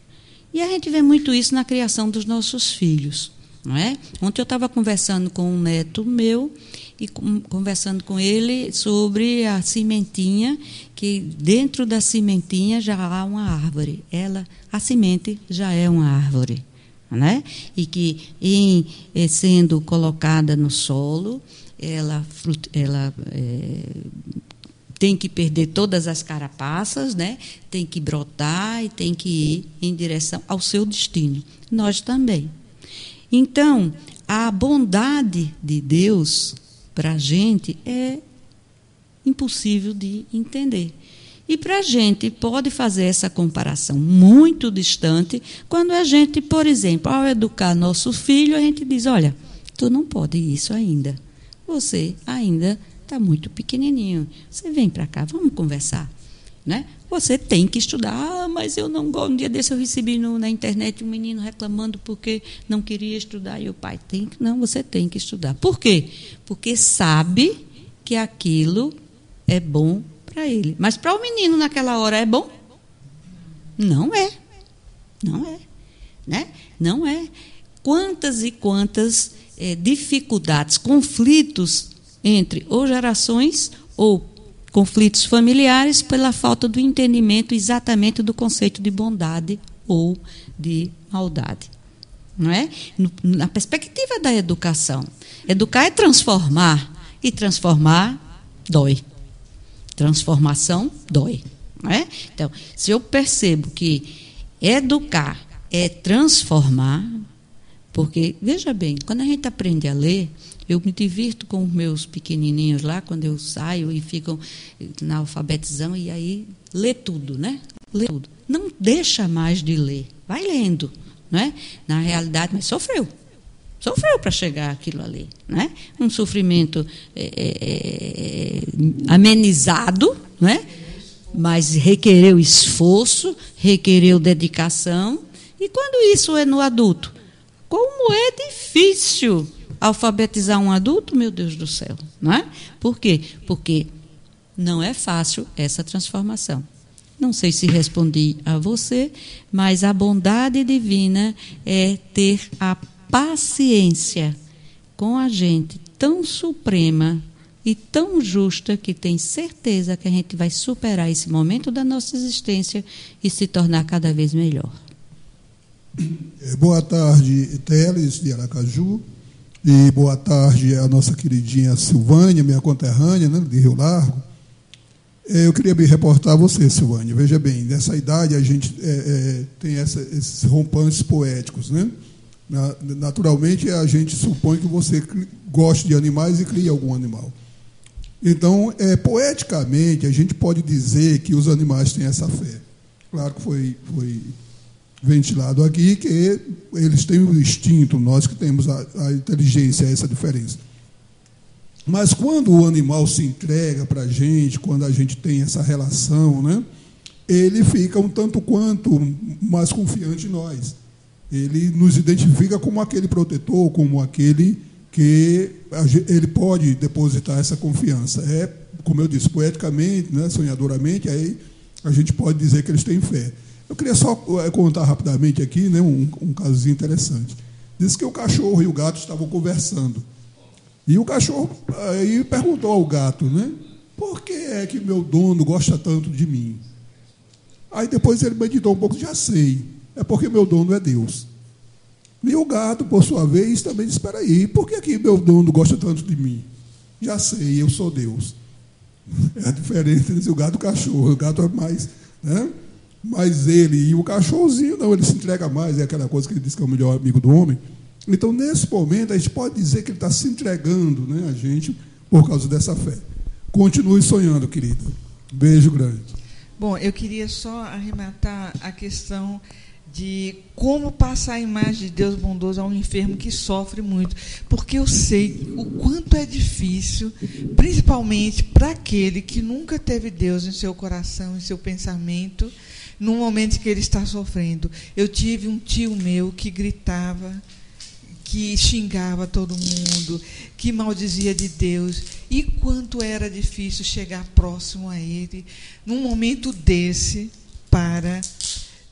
E a gente vê muito isso na criação dos nossos filhos. Não é? Ontem eu estava conversando com um neto meu e conversando com ele sobre a cimentinha, que dentro da cimentinha já há uma árvore. Ela, a semente já é uma árvore. Né? E que, em eh, sendo colocada no solo, ela, ela é, tem que perder todas as carapaças, né? tem que brotar e tem que ir em direção ao seu destino. Nós também. Então, a bondade de Deus para a gente é impossível de entender. E para a gente pode fazer essa comparação muito distante quando a gente, por exemplo, ao educar nosso filho, a gente diz: olha, tu não pode isso ainda você ainda está muito pequenininho. Você vem para cá, vamos conversar. Né? Você tem que estudar, ah, mas eu não gosto. Um dia desse eu recebi no, na internet um menino reclamando porque não queria estudar. E o pai tem que. Não, você tem que estudar. Por quê? Porque sabe que aquilo é bom para ele. Mas para o menino naquela hora é bom? Não é. Não é. Né? Não é. Quantas e quantas é, dificuldades, conflitos entre ou gerações ou conflitos familiares pela falta do entendimento exatamente do conceito de bondade ou de maldade. Não é? Na perspectiva da educação, educar é transformar e transformar dói. Transformação dói. Não é? Então, se eu percebo que educar é transformar, porque, veja bem, quando a gente aprende a ler, eu me divirto com os meus pequenininhos lá, quando eu saio e ficam na alfabetização, e aí lê tudo, né? Lê tudo. Não deixa mais de ler, vai lendo, né? Na realidade, mas sofreu. Sofreu para chegar aquilo ali, né? Um sofrimento é, é, é, amenizado, né? Mas requereu esforço, requereu dedicação. E quando isso é no adulto? Como é difícil alfabetizar um adulto, meu Deus do céu, não é? Por quê? Porque não é fácil essa transformação. Não sei se respondi a você, mas a bondade divina é ter a paciência com a gente tão suprema e tão justa que tem certeza que a gente vai superar esse momento da nossa existência e se tornar cada vez melhor. É, boa tarde, Teles, de Aracaju. E boa tarde a nossa queridinha Silvânia, minha conterrânea, né, de Rio Largo. É, eu queria me reportar a você, Silvânia. Veja bem, nessa idade a gente é, é, tem essa, esses rompantes poéticos. Né? Na, naturalmente, a gente supõe que você goste de animais e cria algum animal. Então, é, poeticamente, a gente pode dizer que os animais têm essa fé. Claro que foi, foi ventilado aqui, que eles têm o instinto, nós que temos a, a inteligência, essa diferença. Mas quando o animal se entrega para a gente, quando a gente tem essa relação, né, ele fica um tanto quanto mais confiante em nós. Ele nos identifica como aquele protetor, como aquele que ele pode depositar essa confiança. É como eu disse, poeticamente, né, sonhadoramente, aí a gente pode dizer que eles têm fé. Eu queria só eh, contar rapidamente aqui né, um, um casozinho interessante. Diz que o cachorro e o gato estavam conversando. E o cachorro aí perguntou ao gato, né? Por que é que meu dono gosta tanto de mim? Aí depois ele meditou um pouco, já sei. É porque meu dono é Deus. E o gato, por sua vez, também disse: Espera aí, por que, que meu dono gosta tanto de mim? Já sei, eu sou Deus. *laughs* É diferente entre o gato e o cachorro. O gato é mais. Né? Mas ele e o cachorrozinho, não, ele se entrega mais, é aquela coisa que ele diz que é o melhor amigo do homem. Então, nesse momento, a gente pode dizer que ele está se entregando né, a gente por causa dessa fé. Continue sonhando, querida. Beijo grande. Bom, eu queria só arrematar a questão de como passar a imagem de Deus bondoso a um enfermo que sofre muito, porque eu sei o quanto é difícil, principalmente para aquele que nunca teve Deus em seu coração, em seu pensamento, no momento que ele está sofrendo. Eu tive um tio meu que gritava, que xingava todo mundo, que maldizia de Deus, e quanto era difícil chegar próximo a ele num momento desse para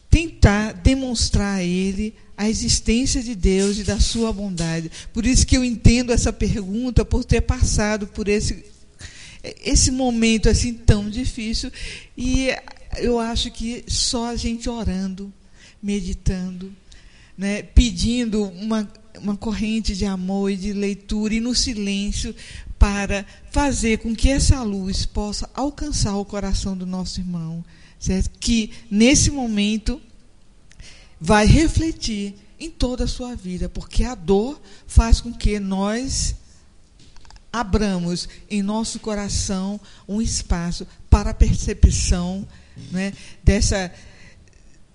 tentar demonstrar a ele a existência de Deus e da sua bondade. Por isso que eu entendo essa pergunta por ter passado por esse esse momento assim tão difícil e eu acho que só a gente orando, meditando, né, pedindo uma, uma corrente de amor e de leitura e no silêncio para fazer com que essa luz possa alcançar o coração do nosso irmão, certo? que nesse momento vai refletir em toda a sua vida, porque a dor faz com que nós abramos em nosso coração um espaço para a percepção né, dessa,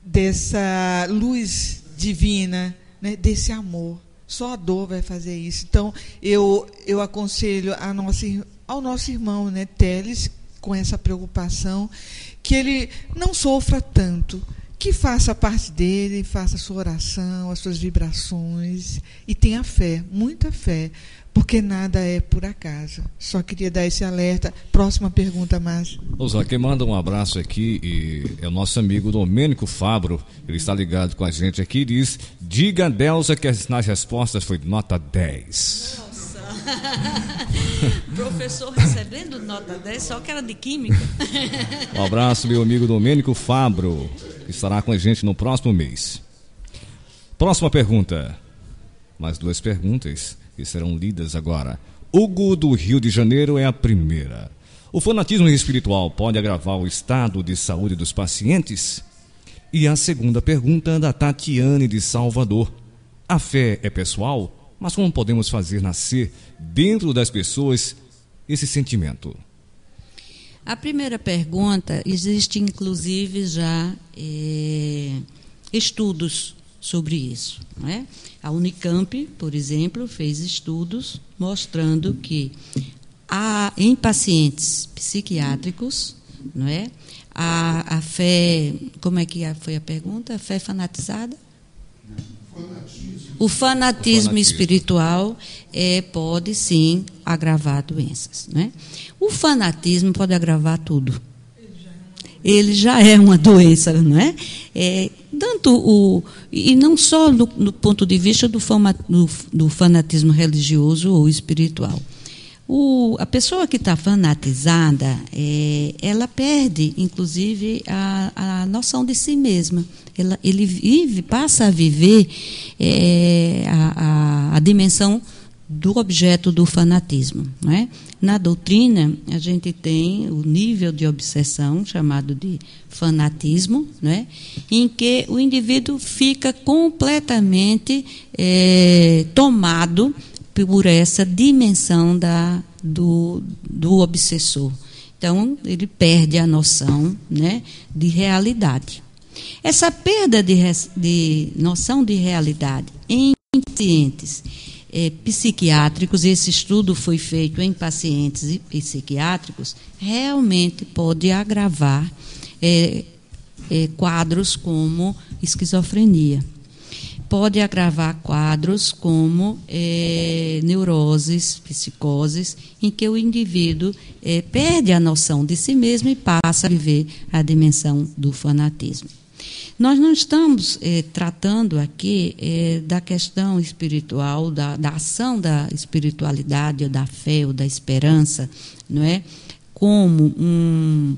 dessa luz divina, né, desse amor. Só a dor vai fazer isso. Então, eu, eu aconselho a nossa, ao nosso irmão né, Teles, com essa preocupação, que ele não sofra tanto, que faça parte dele, faça a sua oração, as suas vibrações e tenha fé, muita fé, porque nada é por acaso. Só queria dar esse alerta. Próxima pergunta, Márcio. Osó, quem manda um abraço aqui e é o nosso amigo Domênico Fabro. Ele está ligado com a gente aqui e diz: Diga a Delza que nas respostas foi nota 10. Nossa! *laughs* Professor recebendo nota 10, só que era de química. *laughs* um abraço, meu amigo Domênico Fabro, que estará com a gente no próximo mês. Próxima pergunta. Mais duas perguntas que serão lidas agora. Hugo do Rio de Janeiro é a primeira. O fanatismo espiritual pode agravar o estado de saúde dos pacientes? E a segunda pergunta da Tatiane de Salvador. A fé é pessoal, mas como podemos fazer nascer dentro das pessoas esse sentimento? A primeira pergunta, existe inclusive já é, estudos sobre isso. Não é? A Unicamp, por exemplo, fez estudos mostrando que há, em pacientes psiquiátricos, não é? A, a fé, como é que foi a pergunta? A fé fanatizada? O fanatismo, o fanatismo espiritual é, pode sim agravar doenças. Né? O fanatismo pode agravar tudo. Ele já é uma doença, não é? é tanto o e não só no ponto de vista do, fama, do, do, fanatismo religioso ou espiritual. O, a pessoa que está fanatizada, é, ela perde, inclusive, a, a noção de si mesma. Ela, ele vive, passa a viver é, a, a, a dimensão do objeto do fanatismo. Não é? Na doutrina, a gente tem o nível de obsessão, chamado de fanatismo, não é? em que o indivíduo fica completamente é, tomado por essa dimensão da, do, do obsessor. Então, ele perde a noção né, de realidade. Essa perda de, de noção de realidade em pacientes é, psiquiátricos, esse estudo foi feito em pacientes psiquiátricos, realmente pode agravar é, é, quadros como esquizofrenia. pode agravar quadros como é, neuroses, psicoses, em que o indivíduo é, perde a noção de si mesmo e passa a viver a dimensão do fanatismo. Nós não estamos é, tratando aqui é, da questão espiritual, da, da ação da espiritualidade, ou da fé, ou da esperança, não é? como um,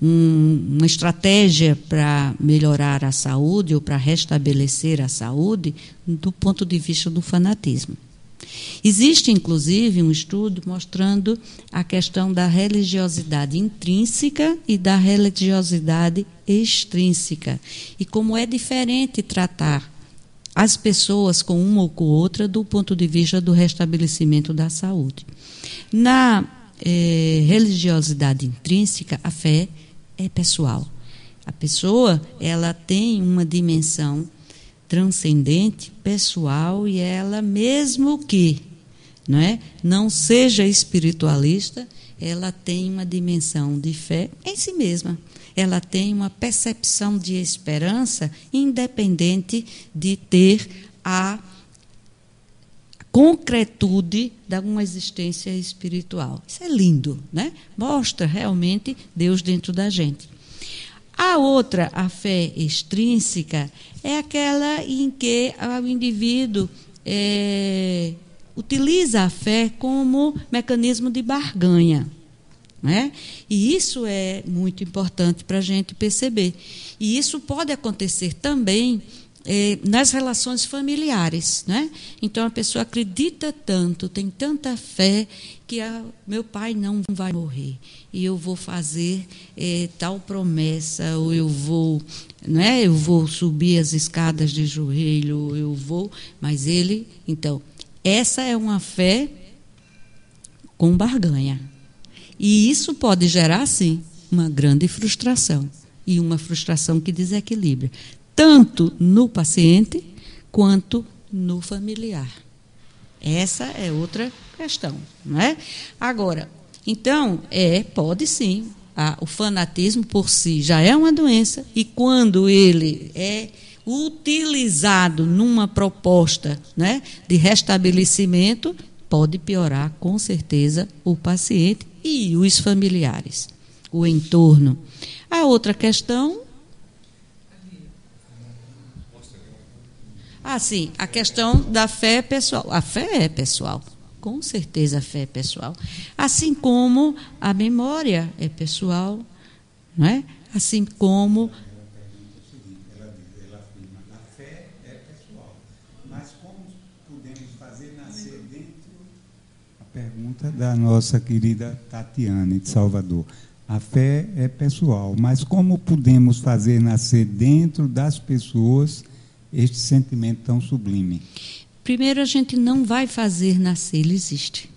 um, uma estratégia para melhorar a saúde ou para restabelecer a saúde do ponto de vista do fanatismo. Existe, inclusive, um estudo mostrando a questão da religiosidade intrínseca e da religiosidade extrínseca. E como é diferente tratar as pessoas com uma ou com outra do ponto de vista do restabelecimento da saúde. Na eh, religiosidade intrínseca, a fé é pessoal. A pessoa ela tem uma dimensão transcendente, pessoal, e ela, mesmo que não, é, não seja espiritualista, ela tem uma dimensão de fé em si mesma. Ela tem uma percepção de esperança, independente de ter a concretude de uma existência espiritual. Isso é lindo, né? Mostra realmente Deus dentro da gente. A outra, a fé extrínseca, é aquela em que o indivíduo é, utiliza a fé como mecanismo de barganha. Né? E isso é muito importante para a gente perceber. E isso pode acontecer também é, nas relações familiares. Né? Então a pessoa acredita tanto, tem tanta fé, que a, meu pai não vai morrer. E eu vou fazer é, tal promessa, ou eu vou, né, eu vou subir as escadas de joelho, eu vou. Mas ele, então, essa é uma fé com barganha. E isso pode gerar, sim, uma grande frustração. E uma frustração que desequilibra tanto no paciente quanto no familiar. Essa é outra questão, não é? Agora, então, é, pode sim, a, o fanatismo por si já é uma doença e quando ele é utilizado numa proposta né, de restabelecimento, pode piorar com certeza o paciente e os familiares, o entorno. A outra questão Ah, sim, a questão da fé pessoal. A fé é pessoal, com certeza a fé é pessoal. Assim como a memória é pessoal, não é? Assim como pergunta da nossa querida Tatiane, de Salvador. A fé é pessoal, mas como podemos fazer nascer dentro das pessoas este sentimento tão sublime? Primeiro, a gente não vai fazer nascer, ele existe.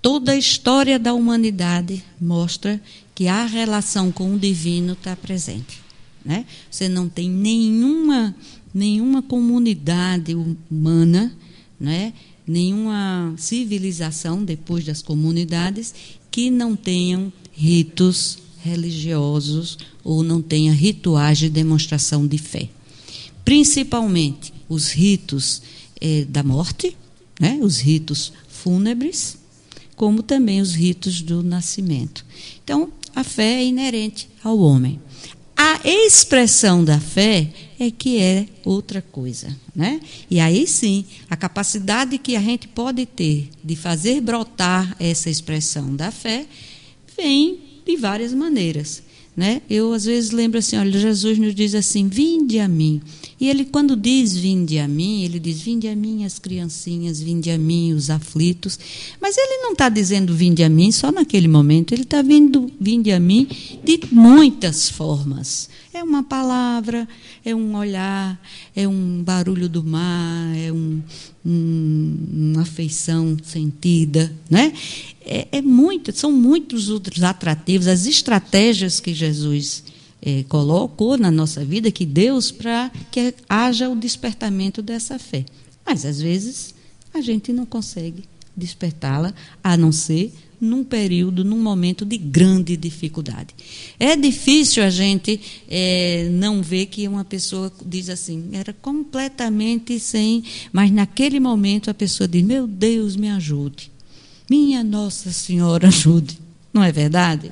Toda a história da humanidade mostra que a relação com o divino está presente. Né? Você não tem nenhuma, nenhuma comunidade humana, né? nenhuma civilização depois das comunidades que não tenham ritos religiosos ou não tenha rituais de demonstração de fé principalmente os ritos eh, da morte, né, os ritos fúnebres, como também os ritos do nascimento. Então, a fé é inerente ao homem. A expressão da fé é que é outra coisa, né? E aí sim, a capacidade que a gente pode ter de fazer brotar essa expressão da fé vem de várias maneiras. Né? Eu, às vezes, lembro assim: olha, Jesus nos diz assim: vinde a mim. E ele, quando diz vinde a mim, ele diz: vinde a mim as criancinhas, vinde a mim os aflitos. Mas ele não está dizendo vinde a mim só naquele momento, ele está vindo vinde a mim de muitas formas. É uma palavra, é um olhar, é um barulho do mar, é um, um, uma afeição sentida. Né? É, é muito, são muitos outros atrativos, as estratégias que Jesus é, colocou na nossa vida, que Deus, para que haja o despertamento dessa fé. Mas, às vezes, a gente não consegue despertá-la, a não ser num período, num momento de grande dificuldade. É difícil a gente é, não ver que uma pessoa diz assim, era completamente sem, mas naquele momento a pessoa diz: Meu Deus, me ajude. Minha Nossa Senhora, *laughs* ajude. Não é verdade?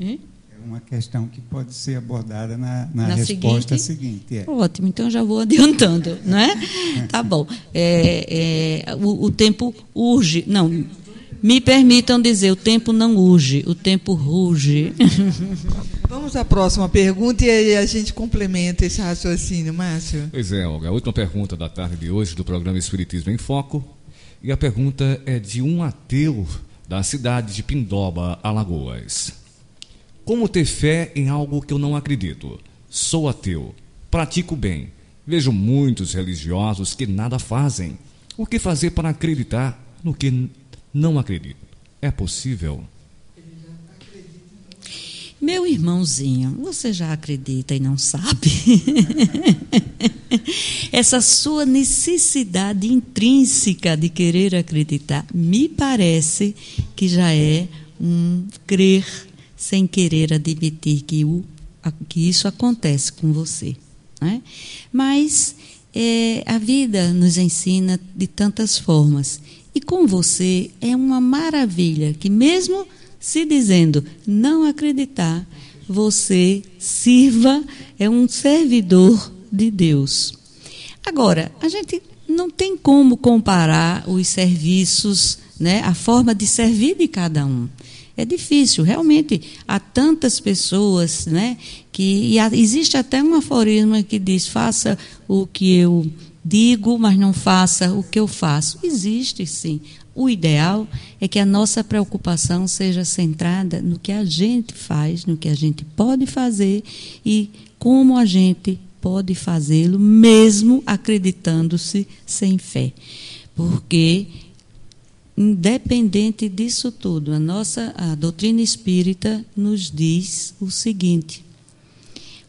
Hein? Uma questão que pode ser abordada na, na, na resposta seguinte. seguinte é. Ótimo, então já vou *laughs* adiantando, não é? tá bom. É, é, o, o, tempo urge. Não, me permitam dizer, o tempo não urge, o tempo ruge. *laughs* Vamos à próxima pergunta e aí a gente complementa esse raciocínio, Márcio. Pois é, Olga. A última pergunta da tarde de hoje do programa Espiritismo em Foco. E a pergunta é de um ateu da cidade de Pindoba, Alagoas. Como ter fé em algo que eu não acredito? Sou ateu, pratico bem, vejo muitos religiosos que nada fazem. O que fazer para acreditar no que não acredito? É possível? Meu irmãozinho, você já acredita e não sabe? *laughs* Essa sua necessidade intrínseca de querer acreditar, me parece que já é um crer sem querer admitir que, o, que isso acontece com você. Né? Mas é, a vida nos ensina de tantas formas. E com você é uma maravilha que, mesmo se dizendo não acreditar, você sirva, é um servidor de Deus. Agora, a gente não tem como comparar os serviços, né, a forma de servir de cada um. É difícil, realmente. Há tantas pessoas, né? Que, e há, existe até um aforismo que diz: faça o que eu digo, mas não faça o que eu faço. Existe sim. O ideal é que a nossa preocupação seja centrada no que a gente faz, no que a gente pode fazer e como a gente pode fazê-lo, mesmo acreditando-se sem fé. Porque independente disso tudo, a nossa a doutrina espírita nos diz o seguinte: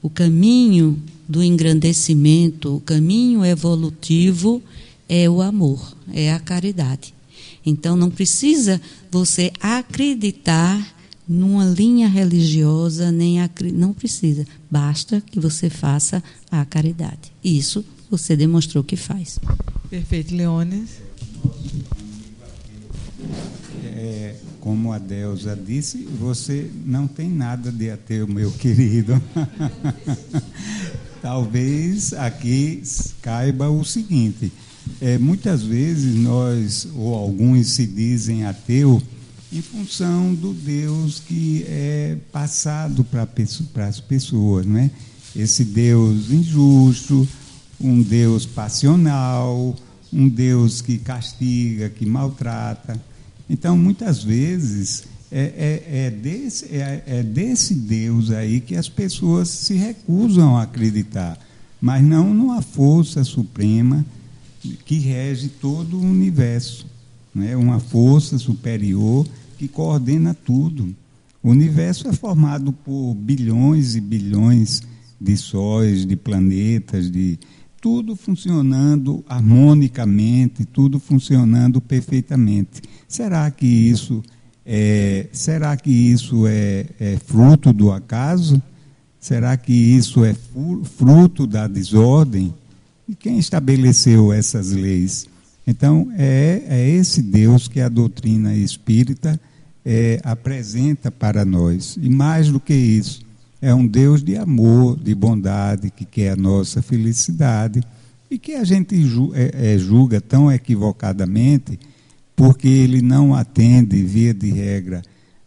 o caminho do engrandecimento, o caminho evolutivo é o amor, é a caridade. Então não precisa você acreditar numa linha religiosa, nem não precisa. Basta que você faça a caridade. Isso você demonstrou que faz. Perfeito, Leones é, como a Deusa disse, você não tem nada de ateu, meu querido. *laughs* Talvez aqui caiba o seguinte: é, muitas vezes nós, ou alguns se dizem ateu, em função do Deus que é passado para as pessoas, não é? Esse Deus injusto, um Deus passional, um Deus que castiga, que maltrata. Então, muitas vezes, é, é, é, desse, é, é desse Deus aí que as pessoas se recusam a acreditar, mas não numa força suprema que rege todo o universo. Né? Uma força superior que coordena tudo. O universo é formado por bilhões e bilhões de sóis, de planetas, de tudo funcionando harmonicamente, tudo funcionando perfeitamente. Será que isso é, será que isso é, é fruto do acaso? Será que isso é fruto da desordem? E quem estabeleceu essas leis? Então, é, é esse Deus que a doutrina espírita é, apresenta para nós. E mais do que isso, é um Deus de amor, de bondade, que quer a nossa felicidade e que a gente é, é, julga tão equivocadamente porque ele não atende, via de regra,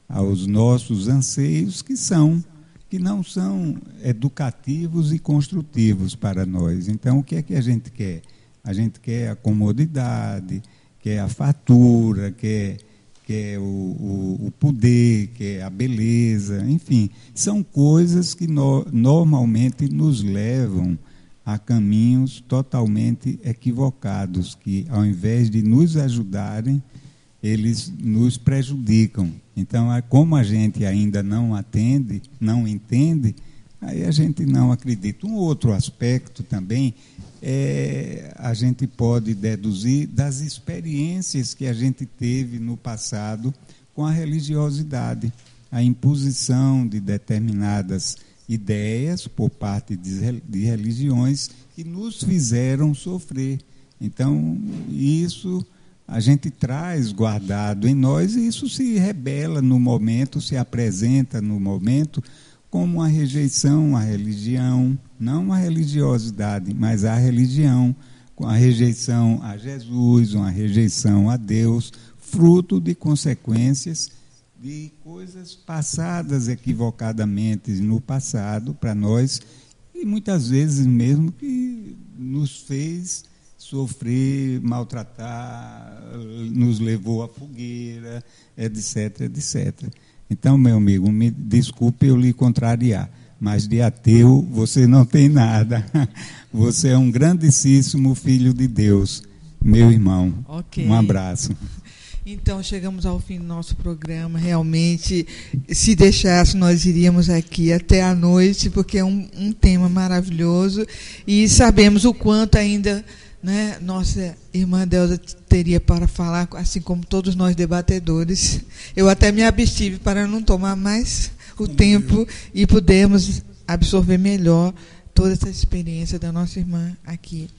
aos nossos anseios que são que não são educativos e construtivos para nós. Então, o que é que a gente quer? A gente quer a comodidade, quer a fatura, quer quer o, o, o poder, quer a beleza, enfim, são coisas que no, normalmente nos levam a caminhos totalmente equivocados, que ao invés de nos ajudarem, eles nos prejudicam. Então, como a gente ainda não atende, não entende, Aí a gente não acredita. Um outro aspecto também é, a gente pode deduzir das experiências que a gente teve no passado com a religiosidade, a imposição de determinadas ideias por parte de, de religiões que nos fizeram sofrer. Então, isso a gente traz guardado em nós e isso se revela no momento, se apresenta no momento como uma rejeição à religião, não a religiosidade, mas a religião, com a rejeição a Jesus, uma rejeição a Deus, fruto de consequências de coisas passadas equivocadamente no passado para nós e muitas vezes mesmo que nos fez sofrer, maltratar, nos levou à fogueira, etc, etc. Então, meu amigo, me desculpe eu lhe contrariar, mas de ateu você não tem nada. *laughs* Você é um grandíssimo filho de Deus, meu irmão. Okay. Um abraço. Então, chegamos ao fim do nosso programa. Realmente, se deixasse, nós iríamos aqui até a noite, porque é um, um tema maravilhoso e sabemos o quanto ainda né, nossa irmã Delza teria para falar, assim como todos nós debatedores. Eu até me abstive para não tomar mais o tempo e podermos absorver melhor toda essa experiência da nossa irmã aqui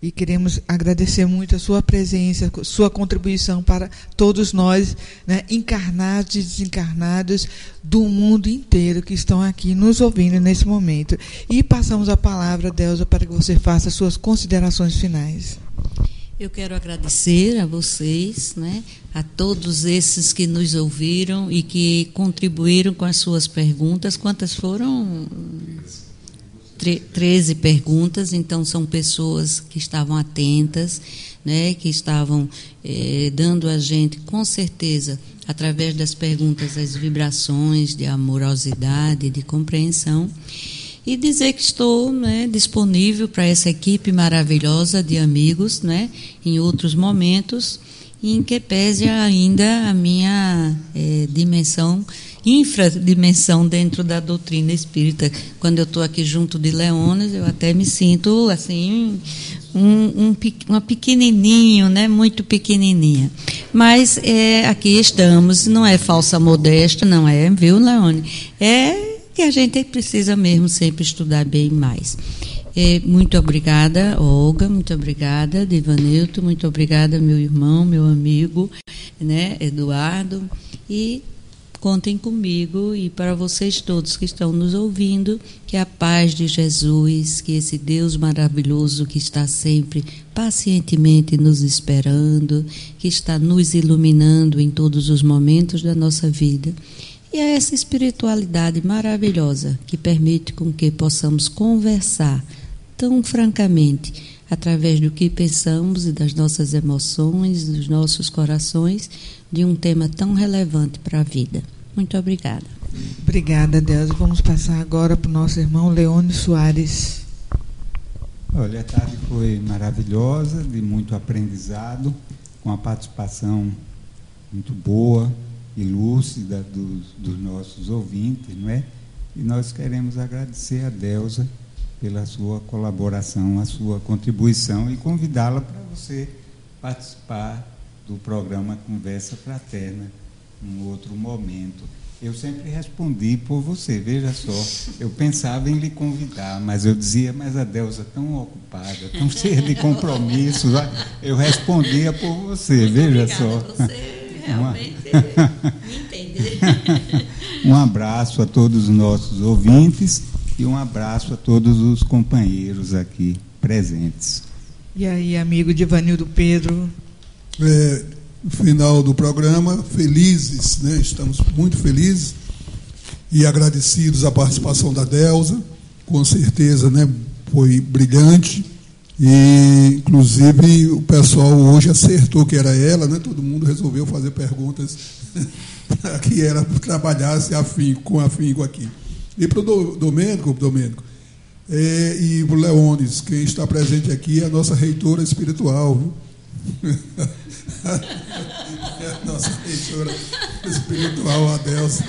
e queremos agradecer muito a sua presença, sua contribuição para todos nós, né, encarnados e desencarnados do mundo inteiro que estão aqui nos ouvindo nesse momento. E passamos a palavra, Delza, para que você faça suas considerações finais. Eu quero agradecer a vocês, né, a todos esses que nos ouviram e que contribuíram com as suas perguntas. Quantas foram? 13 perguntas, então são pessoas que estavam atentas, né, que estavam eh, dando a gente, com certeza, através das perguntas, as vibrações de amorosidade, de compreensão. E dizer que estou né, disponível para essa equipe maravilhosa de amigos, né, em outros momentos, em que pese ainda a minha eh, dimensão infradimensão dentro da doutrina espírita. Quando eu estou aqui junto de Leones, eu até me sinto assim um, um, uma pequenininho, né, muito pequenininha. Mas é, aqui estamos, não é falsa modesta, não é, viu, Leone? É que a gente precisa mesmo sempre estudar bem mais. É, muito obrigada, Olga, muito obrigada, Divanilton, muito obrigada, meu irmão, meu amigo, né, Eduardo, e Contem comigo e para vocês todos que estão nos ouvindo, que a paz de Jesus, que esse Deus maravilhoso que está sempre pacientemente nos esperando, que está nos iluminando em todos os momentos da nossa vida, e é essa espiritualidade maravilhosa que permite com que possamos conversar tão francamente através do que pensamos e das nossas emoções, dos nossos corações, de um tema tão relevante para a vida. Muito obrigada. Obrigada, Deus. Vamos passar agora para o nosso irmão Leone Soares. Olha, a tarde foi maravilhosa, de muito aprendizado, com a participação muito boa e lúcida dos, dos nossos ouvintes, não é? E nós queremos agradecer a Deusa pela sua colaboração, a sua contribuição e convidá-la para você participar do programa Conversa Fraterna um outro momento. Eu sempre respondi por você, veja só. Eu pensava em lhe convidar, mas eu dizia, mas a Deusa tão ocupada, tão *laughs* cheia de compromissos. Eu respondia por você, Muito veja obrigada, só. Você *laughs* realmente me entende. *laughs* um abraço a todos os nossos ouvintes e um abraço a todos os companheiros aqui presentes. E aí, amigo Divanildo Pedro? É, final do programa, felizes, né? estamos muito felizes e agradecidos à participação da Delza, com certeza né? foi brilhante. E, inclusive, o pessoal hoje acertou que era ela, né? todo mundo resolveu fazer perguntas *laughs* para que ela trabalhasse afinco, com afinco aqui. E para o Domênico, Domênico é, e para o Leones, quem está presente aqui é a nossa reitora espiritual. Viu? *laughs* é a nossa reitora espiritual, a Deus.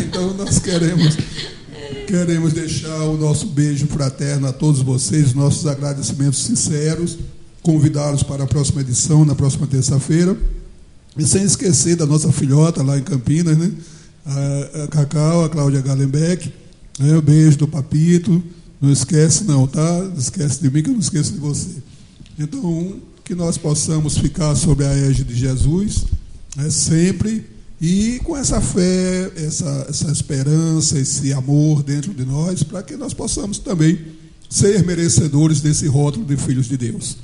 Então nós queremos Queremos deixar o nosso beijo fraterno a todos vocês, nossos agradecimentos sinceros, convidá-los para a próxima edição, na próxima terça-feira. E sem esquecer da nossa filhota lá em Campinas, né? A, Cacau, a Cláudia Galenbeck, né? o beijo do Papito. Não esquece, não, tá? Esquece de mim que eu não esqueço de você. Então, que nós possamos ficar sob a égide de Jesus, né? sempre e com essa fé, essa, essa esperança, esse amor dentro de nós, para que nós possamos também ser merecedores desse rótulo de filhos de Deus.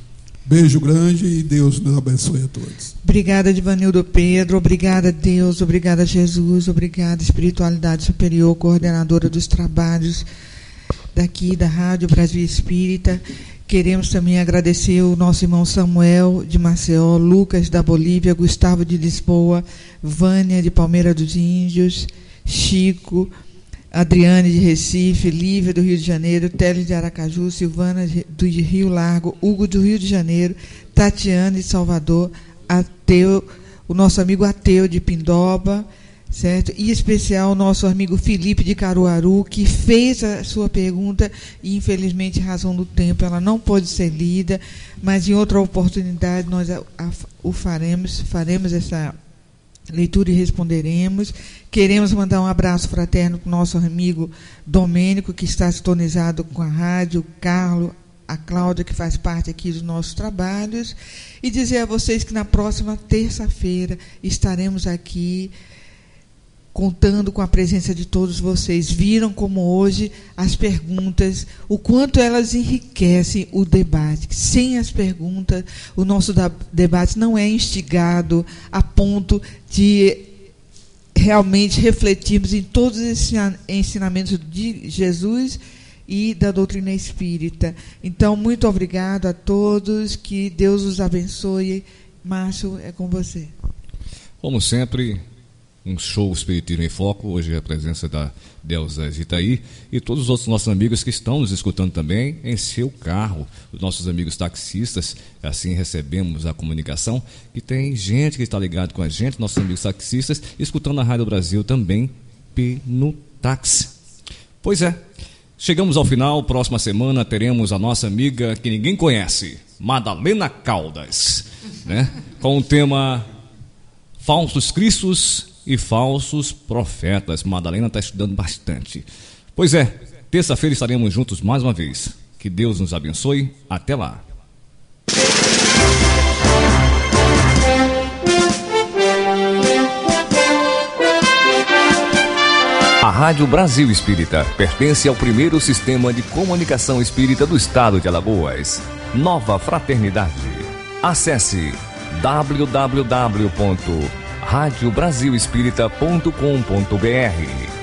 Beijo grande e Deus nos abençoe a todos. Obrigada, Divanildo Pedro. Obrigada, Deus. Obrigada, Jesus. Obrigada, Espiritualidade Superior, coordenadora dos trabalhos daqui da Rádio Brasil Espírita. Queremos também agradecer o nosso irmão Samuel de Maceió, Lucas da Bolívia, Gustavo de Lisboa, Vânia de Palmeira dos Índios, Chico, Adriane de Recife, Lívia do Rio de Janeiro, Tele de Aracaju, Silvana do Rio Largo, Hugo do Rio de Janeiro, Tatiana de Salvador, Ateu, o nosso amigo Ateu de Pindoba, certo? E em especial nosso amigo Felipe de Caruaru, que fez a sua pergunta e, infelizmente, razão do tempo, ela não pode ser lida, mas em outra oportunidade nós a, a, o faremos, faremos essa leitura e responderemos. Queremos mandar um abraço fraterno para o nosso amigo Domênico, que está sintonizado com a rádio, Carlos, a Cláudia, que faz parte aqui dos nossos trabalhos, e dizer a vocês que na próxima terça-feira estaremos aqui contando com a presença de todos vocês. Viram como hoje as perguntas, o quanto elas enriquecem o debate. Sem as perguntas, o nosso debate não é instigado a ponto de realmente refletirmos em todos os ensinamentos de Jesus e da doutrina espírita. Então, muito obrigado a todos, que Deus os abençoe. Márcio, é com você. Como sempre, um show Espiritismo em Foco, hoje é a presença da Delza Itaí e todos os outros nossos amigos que estão nos escutando também em seu carro, os nossos amigos taxistas, assim recebemos a comunicação, que tem gente que está ligado com a gente, nossos amigos taxistas, escutando a Rádio Brasil também no táxi. Pois é, chegamos ao final, próxima semana teremos a nossa amiga que ninguém conhece, Madalena Caldas, né? com o tema Falsos Cristos e falsos profetas. Madalena está estudando bastante. Pois é, terça-feira estaremos juntos mais uma vez. Que Deus nos abençoe. Até lá. A Rádio Brasil Espírita pertence ao primeiro sistema de comunicação espírita do estado de Alagoas. Nova Fraternidade. Acesse www radiobrasilespírita.com.br